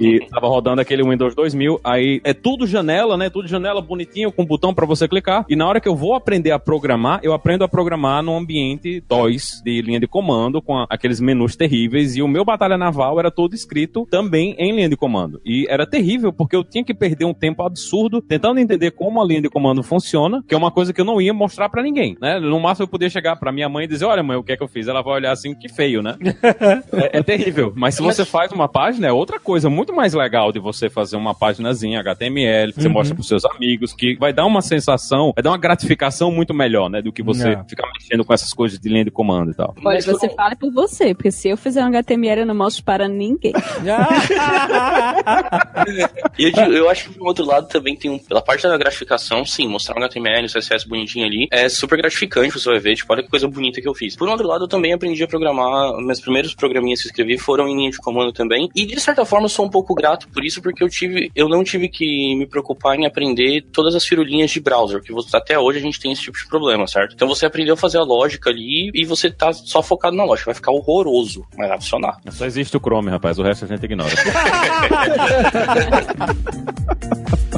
e tava rodando aquele Windows 2000, aí é tudo janela, né? Tudo janela bonitinho, com botão pra você clicar. E na hora que eu vou aprender a programar, eu aprendo a programar num ambiente DOS, de linha de comando, com a- aqueles menus terríveis. E o meu Batalha Naval era todo escrito também em linha de comando. E era terrível, porque eu tinha que perder um tempo absurdo tentando entender como a linha de comando funciona, que é uma coisa que eu não ia mostrar pra ninguém, né? No máximo eu podia chegar pra minha mãe e dizer, olha mãe, o que é que eu fiz? Ela vai olhar assim, que feio, né? é, é terrível. Mas se você faz uma página, é outra coisa muito mais legal de você fazer uma páginazinha HTML, que você mostra pros seus amigos, que vai dar uma sensação, vai dar uma gratificação muito melhor, né? Do que você É. ficar mexendo com essas coisas de linha de comando e tal. Olha, Mas você fala por você, porque se eu fizer um HTML eu não mostro para ninguém. E eu, eu acho que, por outro lado, também tem um. Pela parte da gratificação, sim, mostrar um HTML, CSS bonitinho ali, é super gratificante, você vai ver, tipo, olha que coisa bonita que eu fiz. Por outro lado, eu também aprendi a programar, meus primeiros programinhas que eu escrevi foram em linha de comando também, e de certa forma eu sou um pouco grato por isso, porque eu tive, eu não tive que me preocupar em aprender todas as firulinhas de browser, que você- até hoje a gente tem esse tipo de problema, certo? Então você aprendeu a fazer a lógica ali, e você tá só focado na lógica, vai ficar horroroso, mas vai funcionar. Só existe o Chrome, rapaz, o resto a gente ignora.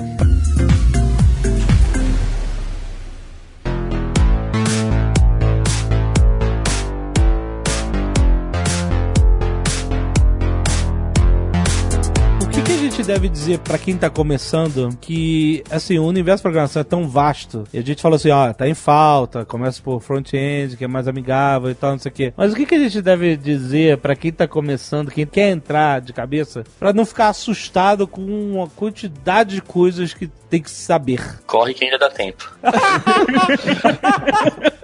gente deve dizer pra quem tá começando que, assim, o universo de programação é tão vasto. E a gente falou assim, ó, tá em falta, começa por front-end, que é mais amigável e tal, não sei o quê. Mas o que, que a gente deve dizer pra quem tá começando, quem quer entrar de cabeça, pra não ficar assustado com uma quantidade de coisas que tem que saber? Corre que ainda dá tempo.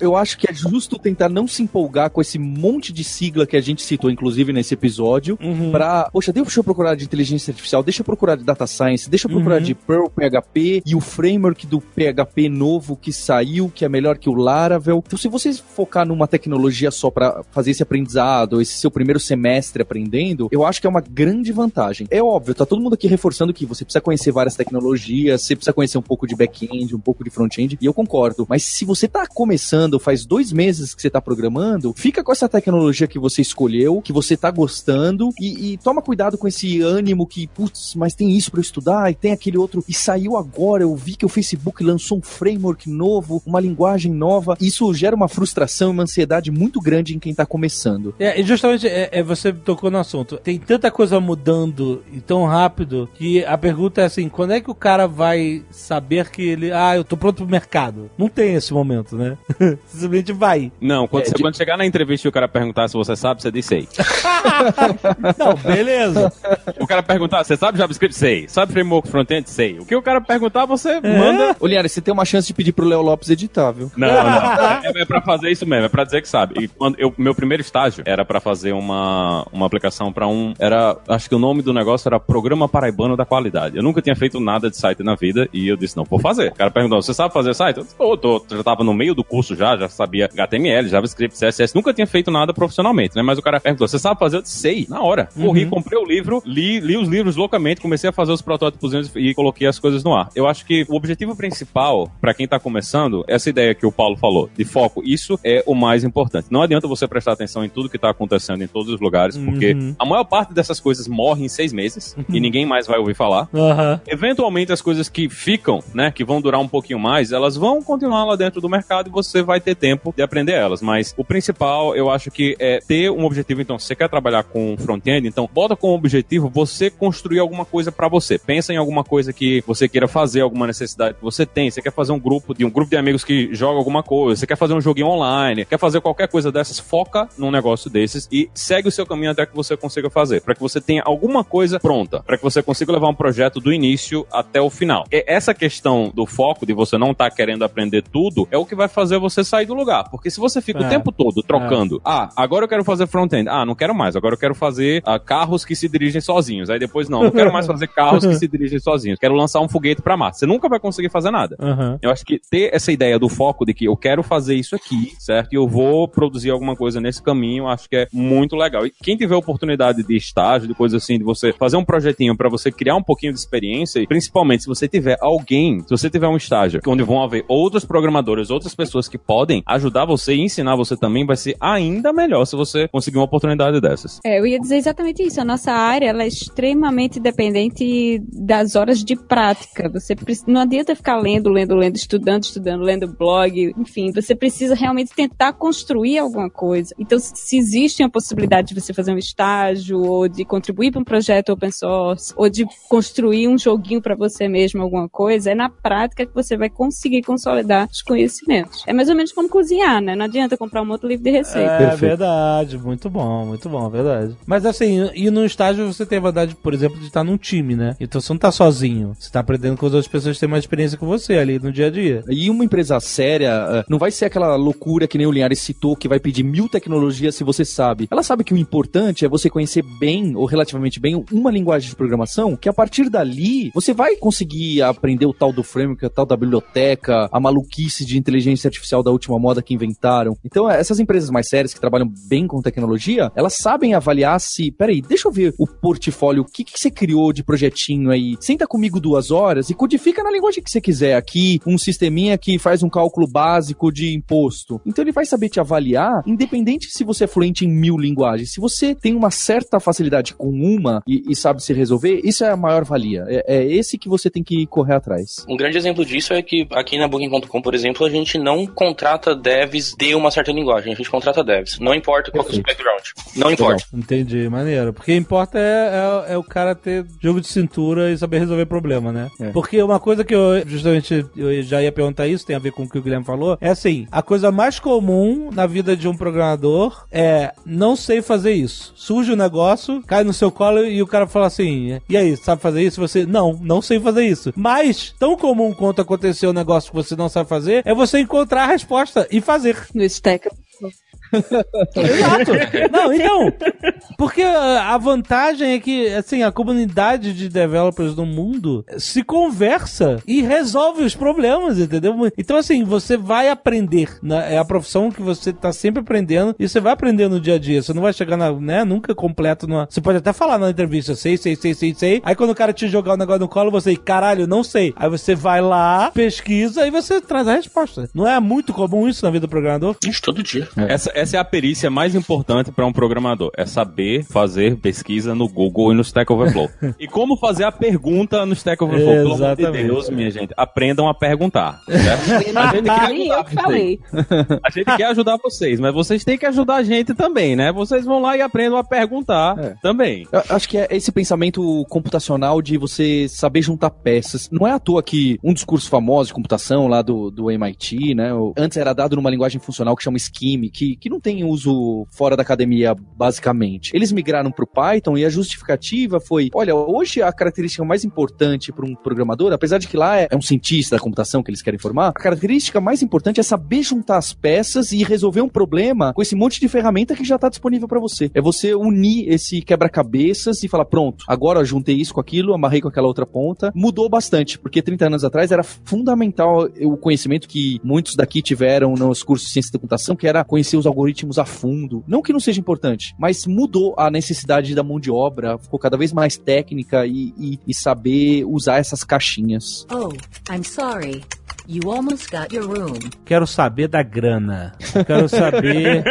Eu acho que é justo tentar não se empolgar com esse monte de sigla que a gente citou, inclusive, nesse episódio, pra, poxa, deixa eu procurar de inteligência artificial, deixa eu procurar de data science, deixa eu procurar Uhum. de Perl PHP e o framework do PHP novo que saiu, que é melhor que o Laravel. Então, se você focar numa tecnologia só pra fazer esse aprendizado, esse seu primeiro semestre aprendendo, eu acho que é uma grande vantagem. É óbvio, tá todo mundo aqui reforçando que você precisa conhecer várias tecnologias, você precisa conhecer um pouco de back-end, um pouco de front-end, e eu concordo. Mas se você tá começando, faz dois meses que você tá programando, fica com essa tecnologia que você escolheu, que você tá gostando, e, e toma cuidado com esse ânimo que, putz, mas tem isso pra eu estudar, e tem aquele outro, e saiu agora, eu vi que o Facebook lançou um framework novo, uma linguagem nova. Isso gera uma frustração e uma ansiedade muito grande em quem tá começando. É, e justamente é, é, você tocou no assunto. Tem tanta coisa mudando e tão rápido que a pergunta é assim: quando é que o cara vai saber que ele. Ah, eu tô pronto pro mercado? Não tem esse momento, né? Simplesmente vai. Não, quando, É, você, de- quando chegar na entrevista e o cara perguntar se você sabe, você diz sei. Não, beleza. O cara perguntar, você sabe JavaScript? Sei. Sabe framework front-end? Sei. O que o cara perguntar, você manda. Ô, Linhares, você tem uma chance de pedir pro Léo Lopes editar, viu? Não, não. É, é pra fazer isso mesmo, é pra dizer que sabe. E quando eu, meu primeiro estágio era pra fazer uma, uma aplicação pra um. Era. Acho que o nome do negócio era Programa Paraibano da Qualidade. Eu nunca tinha feito nada de site na vida e eu disse, não, vou fazer. O cara perguntou, você sabe fazer site? Eu disse, "Ô, tô, já tava no meio do curso já, já sabia HTML, JavaScript, CSS, nunca tinha feito nada profissionalmente, né? Mas o cara perguntou, você sabe fazer? Eu disse, sei, na hora. Corri, comprei o livro, li, li os livros loucamente, comecei a fazer os protótipos e coloquei as coisas no ar. Eu acho que o objetivo principal, pra quem tá começando, é essa ideia que o Paulo falou, de foco. Isso é o mais importante. Não adianta você prestar atenção em tudo que tá acontecendo em todos os lugares, porque Uhum. a maior parte dessas coisas morre em seis meses e ninguém mais vai ouvir falar. Aham. Eventualmente as coisas que ficam, né, que vão durar um pouquinho mais, elas vão continuar lá dentro do mercado e você vai ter tempo de aprender elas. Mas o principal, eu acho que é ter um objetivo. Então, se você quer trabalhar com front-end, então bota como objetivo você construir alguma coisa pra você. Pensa em alguma coisa que você queira fazer, alguma necessidade que você tem. Você quer fazer um grupo de um grupo de amigos que joga alguma coisa, você quer fazer um joguinho online, quer fazer qualquer coisa dessas, foca num negócio desses e segue o seu caminho até que você consiga fazer, para que você tenha alguma coisa pronta, para que você consiga levar um projeto do início até o final. E essa questão do foco, de você não estar querendo aprender tudo, é o que vai fazer você sair do lugar. Porque se você fica É. o tempo todo trocando, ah, agora eu quero fazer front-end, ah, não quero mais, agora eu quero fazer ah, carros que se dirigem sozinhos. Aí depois, não, não quero mais fazer carros que se dirigem sozinhos. Quero lançar um foguete pra Marte. Você nunca vai conseguir fazer nada. Aham. Eu acho que ter essa ideia do foco de que eu quero fazer isso aqui, certo? E eu vou produzir alguma coisa nesse caminho, eu acho que é muito legal. E quem tiver oportunidade de estágio, de coisa assim, de você fazer um projetinho pra você criar um pouquinho de experiência, e principalmente se você tiver alguém, se você tiver um estágio onde vão haver outros programadores, outras pessoas que podem ajudar você e ensinar você também, vai ser ainda melhor se você conseguir uma oportunidade dessas. É, eu ia dizer exatamente isso. A nossa área ela é extremamente dependente das horas de prática. Você não adianta ficar lendo, lendo, lendo, estudando, estudando, lendo blog, enfim. Você precisa realmente tentar construir alguma coisa. Então, se existe a possibilidade de você fazer um estágio ou de contribuir para um projeto open source ou de construir um joguinho para você mesmo, alguma coisa, é na prática que você vai conseguir consolidar os conhecimentos. É mais ou menos como cozinhar, né? Não adianta comprar um outro livro de receita. É verdade, muito bom, muito bom, verdade. Mas assim, e no estágio você tem a vantagem, por exemplo, de estar num time, né? Então você não tá sozinho. Você tá aprendendo com as outras pessoas que têm mais experiência com você ali no dia a dia. E uma empresa séria eh, não vai ser aquela loucura que nem o Linhares citou, que vai pedir mil tecnologias se você sabe. Ela sabe que o importante é você conhecer bem, ou relativamente bem, uma linguagem de programação, que a partir dali você vai conseguir aprender o tal do framework, a tal da biblioteca, a maluquice de inteligência artificial da última moda que inventaram. Então, eh, essas empresas mais sérias que trabalham bem com tecnologia, elas sabem avaliar se, peraí, deixa eu ver o portfólio, o que, que você criou de projetinho aí. Senta comigo duas horas e codifica na linguagem que você quiser aqui, um sisteminha que faz um cálculo básico de imposto. Então ele vai saber te avaliar, independente se você é fluente em mil linguagens. Se você tem uma certa facilidade com uma e, e sabe se resolver, isso é a maior valia. É, é esse que você tem que correr atrás. Um grande exemplo disso é que aqui na Booking.com, por exemplo, a gente não contrata devs de uma certa linguagem, a gente contrata devs. Não importa qual que é o seu background. Não importa. Entendi, maneiro. Porque importa é, é, é o cara ter jogo de cintura e saber resolver problema, né? É. Porque uma coisa que eu, justamente, eu já ia perguntar isso, tem a ver com o que o Guilherme falou, é assim, a coisa mais comum na vida de um programador é não sei fazer isso. Surge um negócio, cai no seu colo e o cara fala assim, e aí, sabe fazer isso? Você, não, não sei fazer isso. Mas, tão comum quanto acontecer um negócio que você não sabe fazer, é você encontrar a resposta e fazer. No Stack. Exato. Não, então. Porque a vantagem é que, assim, a comunidade de developers no mundo se conversa e resolve os problemas, entendeu? Então, assim, você vai aprender. né? É a profissão que você tá sempre aprendendo e você vai aprender no dia a dia. Você não vai chegar, na, né, nunca completo. Numa... Você pode até falar na entrevista, sei, sei, sei, sei, sei. Aí quando o cara te jogar o negócio no colo, você, caralho, não sei. Aí você vai lá, pesquisa e você traz a resposta. Não é muito comum isso na vida do programador? Isso todo dia. Essa, essa é a perícia mais importante para um programador. É saber fazer pesquisa no Google e no Stack Overflow. e como fazer a pergunta no Stack Overflow. Pelo amor de. Deus, minha gente. Aprendam a perguntar. certo? A gente quer ajudar eu falei. A gente quer ajudar vocês, mas vocês têm que ajudar a gente também, né? Vocês vão lá e aprendam a perguntar É. também. Eu acho que é esse pensamento computacional de você saber juntar peças. Não é à toa que um dos cursos famosos de computação lá do, do MIT, né? Antes era dado numa linguagem funcional que chama Scheme, que, que não tem uso fora da academia, basicamente. Eles migraram pro Python e a justificativa foi: olha, hoje a característica mais importante para um programador, apesar de que lá é, é um cientista da computação que eles querem formar, a característica mais importante é saber juntar as peças e resolver um problema com esse monte de ferramenta que já está disponível para você. É você unir esse quebra-cabeças e falar: pronto, agora juntei isso com aquilo, amarrei com aquela outra ponta. Mudou bastante, porque 30 anos atrás era fundamental o conhecimento que muitos daqui tiveram nos cursos de ciência da computação, que era conhecer os algoritmos a fundo. Não que não seja importante, mas mudou a necessidade da mão de obra, ficou cada vez mais técnica e, e- e saber usar essas caixinhas. Oh, I'm sorry. You almost got your room. Quero saber da grana. Quero saber.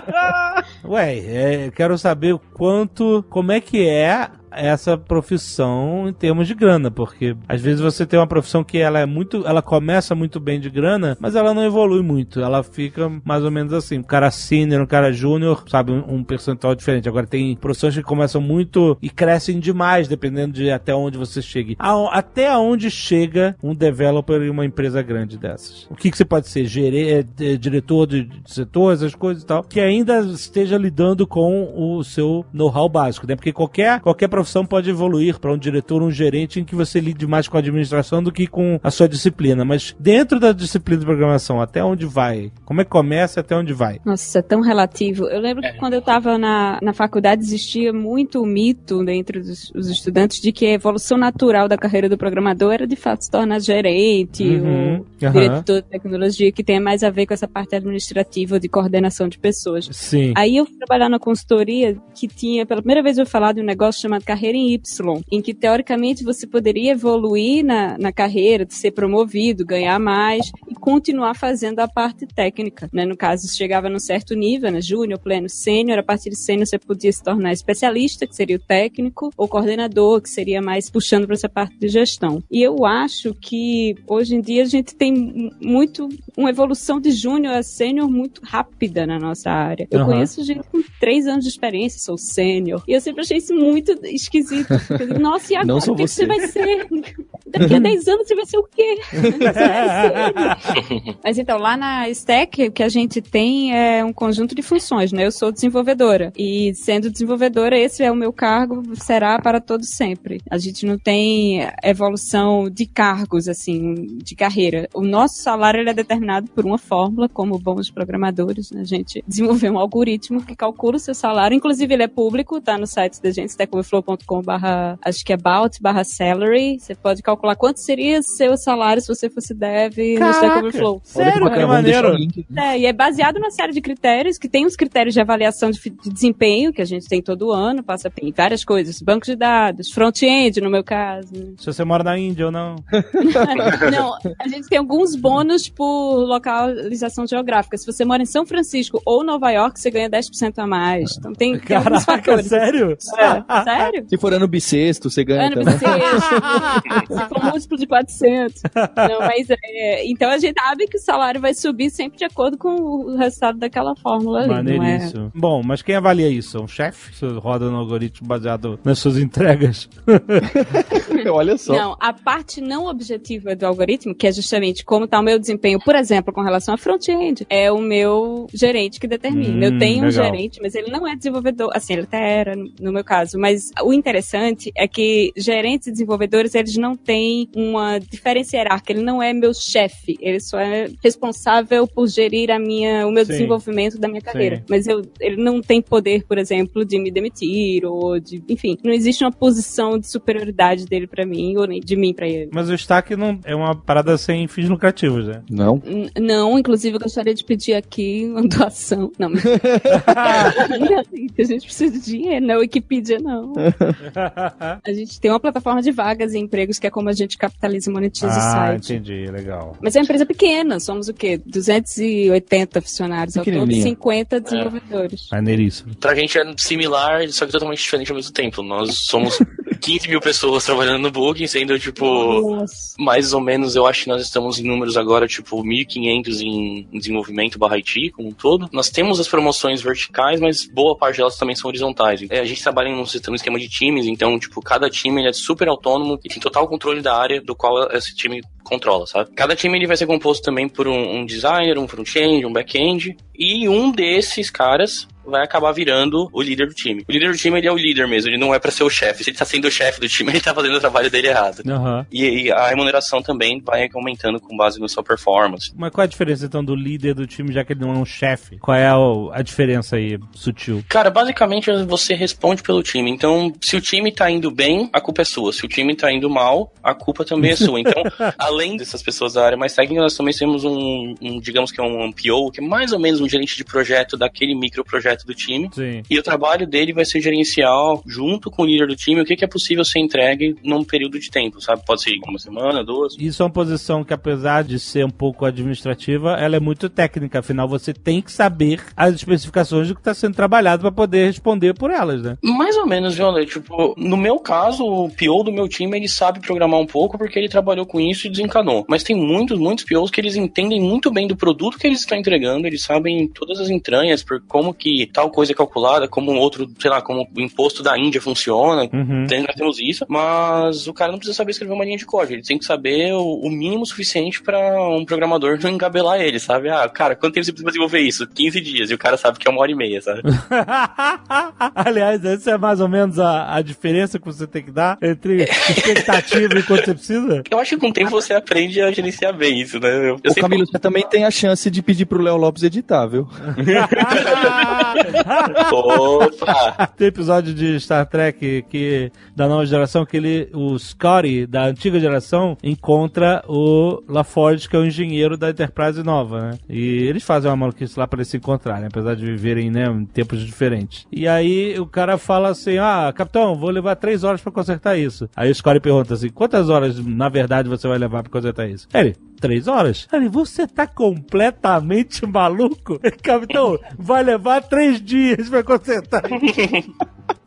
Ué, é, quero saber o quanto. Como é que é essa profissão em termos de grana, porque às vezes você tem uma profissão que ela é muito, ela começa muito bem de grana, mas ela não evolui muito, ela fica mais ou menos assim, um cara sênior, um cara júnior, sabe, um, percentual diferente. Agora tem profissões que começam muito e crescem demais, dependendo de até onde você chegue. Até onde chega um developer em uma empresa grande dessas? O que, que você pode ser? Gere, é, é, diretor diretor de, de setor, essas coisas e tal, que ainda esteja lidando com o seu know-how básico, né? Porque qualquer, qualquer profissão pode evoluir para um diretor, um gerente em que você lide mais com a administração do que com a sua disciplina. Mas dentro da disciplina de programação, até onde vai? Como é que começa e até onde vai? Nossa, isso é tão relativo. Eu lembro que quando eu estava na, na faculdade existia muito o mito dentro dos os estudantes de que a evolução natural da carreira do programador era de fato se tornar gerente Uhum, ou aham. diretor de tecnologia, que tenha mais a ver com essa parte administrativa de coordenação de pessoas. Sim. Aí eu fui trabalhar na consultoria que tinha, pela primeira vez eu falar de um negócio chamado carreira em Y, em que teoricamente você poderia evoluir na, na carreira, ser promovido, ganhar mais e continuar fazendo a parte técnica. Né? No caso, você chegava num certo nível, né? júnior, pleno, sênior, a partir de sênior você podia se tornar especialista, que seria o técnico, ou coordenador, que seria mais puxando para essa parte de gestão. E eu acho que hoje em dia a gente tem muito uma evolução de júnior a sênior muito rápida na nossa área. Eu Aham. conheço gente com três anos de experiência, sou sênior. E eu sempre achei isso muito esquisito. digo, Nossa, e agora? Não sou o que que você. você vai ser? Daqui a 10 anos você vai ser o quê? Mas então, lá na Stack, o que a gente tem é um conjunto de funções, né? Eu sou desenvolvedora. E sendo desenvolvedora, esse é o meu cargo, será para todo sempre. A gente não tem evolução de cargos, assim, de carreira. O nosso salário ele é determinado por uma fórmula, como bons programadores, né? A gente desenvolveu um algoritmo que calcula o seu salário. Inclusive, ele é público, tá no site da gente, stackoverflow.com barra, acho que é about, barra salary. Você pode calcular quanto seria seu salário se você fosse dev no Stack Caraca! Overflow. Sério, que maneiro. link. É, e é baseado numa série de critérios, que tem os critérios de avaliação de, de desempenho, que a gente tem todo ano, passa em várias coisas, banco de dados, front-end, no meu caso. né? Se você mora na Índia ou não. Não, a gente tem alguns bônus por localização geográfica. Se você mora em São Francisco ou Nova York, você ganha 10% a mais. Então tem, tem alguns Caraca, fatores. sério? É, sério? Se for ano bissexto, você ganha Ano também. bissexto. Se for múltiplo de 400. Não, mas é, então a gente sabe que o salário vai subir sempre de acordo com o resultado daquela fórmula ali, não é? Maneiríssimo. Bom, mas quem avalia isso? Um chefe? Você roda no algoritmo baseado nas suas entregas? Olha só. Não, a parte não objetiva do algoritmo, que é justamente como está o meu desempenho, por exemplo, com relação a front-end, é o meu gerente que determina. Hum, eu tenho um legal. gerente, mas ele não é desenvolvedor. Assim, ele até era, no- no meu caso. Mas o interessante é que gerentes e desenvolvedores, eles não têm uma diferença hierárquica. Ele não é meu chefe. Ele só é responsável por gerir a minha, o meu Sim. desenvolvimento da minha carreira. Sim. Mas eu, ele não tem poder, por exemplo, de me demitir ou de. Enfim, não existe uma posição de superioridade dele pra mim ou nem de mim pra ele. Mas o destaque não é uma parada sem fins lucrativos, né? Não. N- Não, inclusive eu gostaria de pedir aqui uma doação. Não, mas... Não, a gente precisa de dinheiro, não, Wikipedia não. A gente tem uma plataforma de vagas e empregos que é como a gente capitaliza e monetiza o ah, site. entendi, legal. Mas é uma empresa pequena, somos o quê? 280 funcionários, ao todo Pequenininha. 50 desenvolvedores. Maneiríssimo. Pra gente é similar, só que totalmente diferente ao mesmo tempo. Nós somos 15 mil pessoas trabalhando no Booking, sendo, tipo, Nossa. mais ou menos, eu acho que nós estamos em números agora, tipo, 1.500 em desenvolvimento barra IT como um todo. Nós temos as promoções verticais, mas boa parte delas também são horizontais. É, a gente trabalha em um sistema, esquema de times, então, tipo, cada time ele é super autônomo e tem total controle da área do qual esse time controla, sabe? Cada time ele vai ser composto também por um, um designer, um front-end, um back-end, e um desses caras vai acabar virando o líder do time. O líder do time, ele é o líder mesmo, ele não é pra ser o chefe. Se ele tá sendo o chefe do time, ele tá fazendo o trabalho dele errado. Aham. E, e a remuneração também vai aumentando com base na sua performance. Mas qual é a diferença então do líder do time, já que ele não é um chefe? Qual é a, a diferença aí, sutil? Cara, basicamente você responde pelo time. Então, se o time tá indo bem, a culpa é sua. Se o time tá indo mal, a culpa também é sua. Então, além dessas pessoas da área mais técnica, nós também temos um, um, digamos que é um PO, que é mais ou menos um gerente de projeto daquele microprojeto do time. Sim. E o trabalho dele vai ser gerenciar, junto com o líder do time, o que, que é possível ser entregue num período de tempo, sabe? Pode ser uma semana, duas. Isso é uma posição que, apesar de ser um pouco administrativa, ela é muito técnica. Afinal, você tem que saber as especificações do que está sendo trabalhado para poder responder por elas, né? Mais ou menos, viu, Ale? Tipo, no meu caso, o PO do meu time, ele sabe programar um pouco porque ele trabalhou com isso e desencanou. Mas tem muitos, muitos POs que eles entendem muito bem do produto que eles estão entregando, eles sabem todas as entranhas por como que tal coisa é calculada, como outro, sei lá, como o imposto da Índia funciona. Uhum. Nós temos isso, mas o cara não precisa saber escrever uma linha de código, ele tem que saber o, o mínimo suficiente para um programador não engabelar ele, sabe? Ah, cara, quanto tempo você precisa desenvolver isso? 15 dias, e o cara sabe que é uma hora e meia, sabe? Aliás, essa é mais ou menos a, a diferença que você tem que dar entre expectativa e quanto você precisa? Eu acho que com o tempo você aprende a gerenciar bem isso, né? Eu, eu O sempre- Camilo, você também tem a chance de pedir pro Léo Lopes editar, viu? Opa! Tem episódio de Star Trek que, da nova geração que ele, o Scotty, da antiga geração, encontra o LaForge, que é o engenheiro da Enterprise nova, né? E eles fazem uma maluquice lá pra eles se encontrarem, apesar de viverem, né, em tempos diferentes. E aí o cara fala assim, ah, capitão, vou levar três horas pra consertar isso. Aí o Scotty pergunta assim, quantas horas, na verdade, você vai levar pra consertar isso? Ele, três horas? Ele, você tá completamente maluco? Capitão, vai levar três dias pra consertar.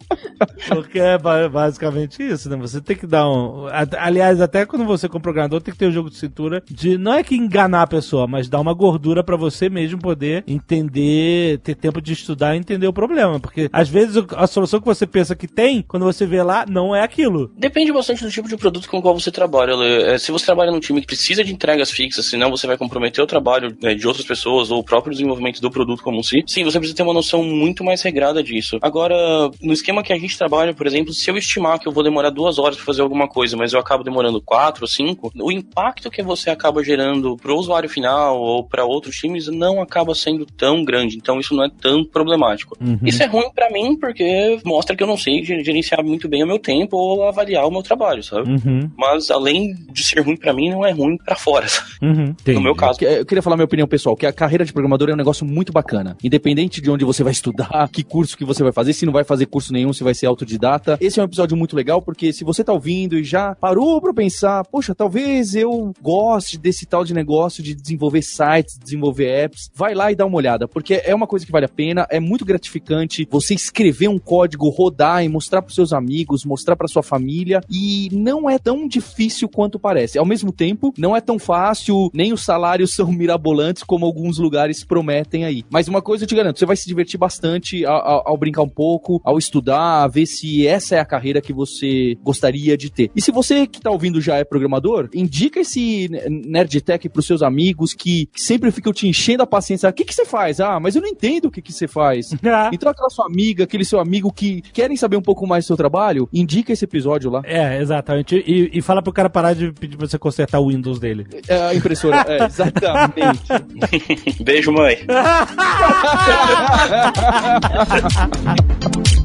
Porque é ba- basicamente isso, né? Você tem que dar um. Aliás, até quando você como programador, tem que ter um jogo de cintura de. Não é que enganar a pessoa, mas dar uma gordura pra você mesmo poder entender, ter tempo de estudar e entender o problema. Porque às vezes o- a solução que você pensa que tem, quando você vê lá, não é aquilo. Depende bastante do tipo de produto com o qual você trabalha. É, Se você trabalha num time que precisa de entregas fixas, senão você vai comprometer o trabalho né, de outras pessoas ou o próprio desenvolvimento do produto como si, sim, você precisa ter uma noção muito mais regrada disso. Agora, no esquema que a gente trabalha, por exemplo, se eu estimar que eu vou demorar duas horas para fazer alguma coisa, mas eu acabo demorando quatro ou cinco, o impacto que você acaba gerando para o usuário final ou para outros times não acaba sendo tão grande. Então, isso não é tão problemático. Isso é ruim para mim porque mostra que eu não sei ger- gerenciar muito bem o meu tempo ou avaliar o meu trabalho, sabe? Uhum, Mas além de ser ruim pra mim, não é ruim pra fora. uhum. No meu caso. Que- Eu queria falar minha opinião pessoal, que a carreira de programador é um negócio muito bacana. Independente de onde você vai estudar, que curso que você vai fazer, se não vai fazer curso nenhum, se vai ser autodidata. Esse é um episódio muito legal, porque se você tá ouvindo e já parou pra pensar, poxa, talvez eu goste desse tal de negócio de desenvolver sites, desenvolver apps, vai lá e dá uma olhada, porque é uma coisa que vale a pena, é muito gratificante você escrever um código, rodar e mostrar pros seus amigos, mostrar pra sua família, e não é tão difícil quanto parece. Ao mesmo tempo, não é tão fácil, nem os salários são mirabolantes como alguns lugares prometem aí. Mas uma coisa eu te garanto, você vai se divertir bastante ao, ao- ao brincar um pouco, ao estudar, a ver se essa é a carreira que você gostaria de ter. E se você que tá ouvindo já é programador, indica esse Nerdtech pros seus amigos que, que sempre ficam te enchendo a paciência. O que, que você faz? Ah, mas eu não entendo o que, que você faz. Então aquela sua amiga, aquele seu amigo que querem saber um pouco mais do seu trabalho, indica esse episódio lá. É, exatamente. E, e fala pro cara parar de pedir pra você consertar o Windows dele. É a impressora, é, exatamente. Beijo, mãe.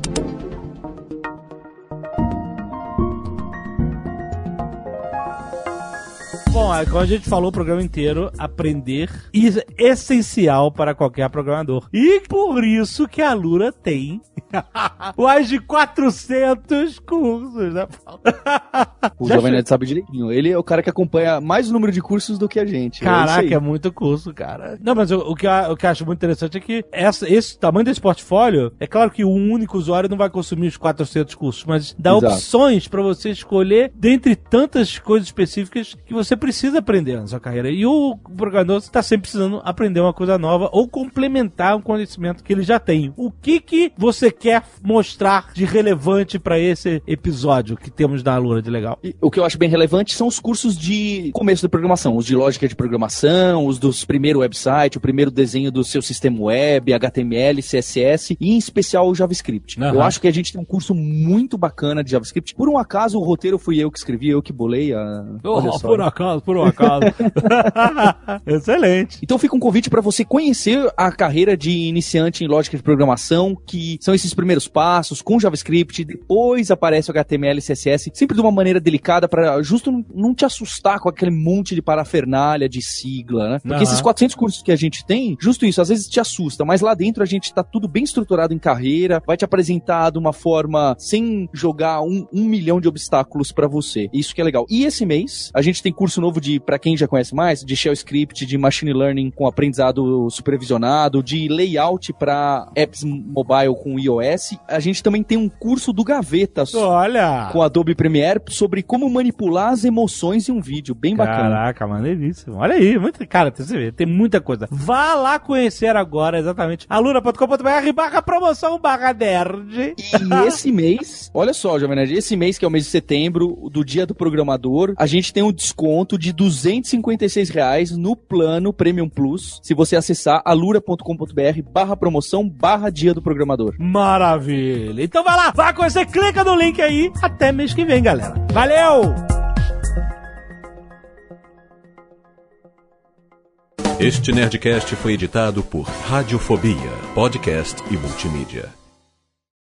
Bom, é, como a gente falou o programa inteiro, aprender é essencial para qualquer programador. E por isso que a Lura tem mais de 400 cursos, né, Paulo? O Já Jovem Nerd sabe direitinho. Ele é o cara que acompanha mais o número de cursos do que a gente. Caraca, é isso é aí. muito curso, cara. Não, mas o, o que, eu, o que eu acho muito interessante é que essa, esse tamanho desse portfólio, é claro que um único usuário não vai consumir os 400 cursos, mas dá Exato. opções pra você escolher dentre tantas coisas específicas que você precisa aprender na sua carreira. E o programador está sempre precisando aprender uma coisa nova ou complementar um conhecimento que ele já tem. O que que você quer mostrar de relevante pra esse episódio que temos da Lura de legal? E o que eu acho bem relevante são os cursos de começo da programação, os de lógica de programação, os dos primeiro website, o primeiro desenho do seu sistema web, HTML, CSS e em especial o JavaScript. Aham. Eu acho que a gente tem um curso muito bacana de JavaScript. Por um acaso o roteiro fui eu que escrevi, eu que bolei a... Só. por acaso, por um acaso. Excelente. Então fica um convite para você conhecer a carreira de iniciante em lógica de programação, que são esses primeiros passos com JavaScript, depois aparece o HTML e CSS, sempre de uma maneira delicada para justo não- te assustar com aquele monte de parafernália de sigla, né? Porque Aham. esses 400 cursos que a gente tem, justo isso, às vezes te assusta, mas lá dentro a gente tá tudo bem estruturado em carreira, vai te apresentar de uma forma sem jogar um, um milhão de obstáculos para você. Isso que é legal. E esse mês a gente tem curso novo novo de, para quem já conhece mais, de shell script, de machine learning com aprendizado supervisionado, de layout para apps mobile com iOS. A gente também tem um curso do Gaveta Olha! com Adobe Premiere sobre como manipular as emoções em um vídeo, bem bacana. Caraca, maneiríssimo. Olha aí, muito, cara, você vê, tem muita coisa. Vá lá conhecer agora, exatamente, alura.com.br barra promoção barra nerd. E esse mês, olha só, Jovem Nerd, esse mês que é o mês de setembro, do dia do programador, a gente tem um desconto de 256 reais no plano Premium Plus, se você acessar alura.com.br barra promoção barra dia do programador. Maravilha. Então vai lá, vá conhecer, clica no link aí. Até mês que vem, galera. Valeu! Este Nerdcast foi editado por Radiofobia, podcast e multimídia.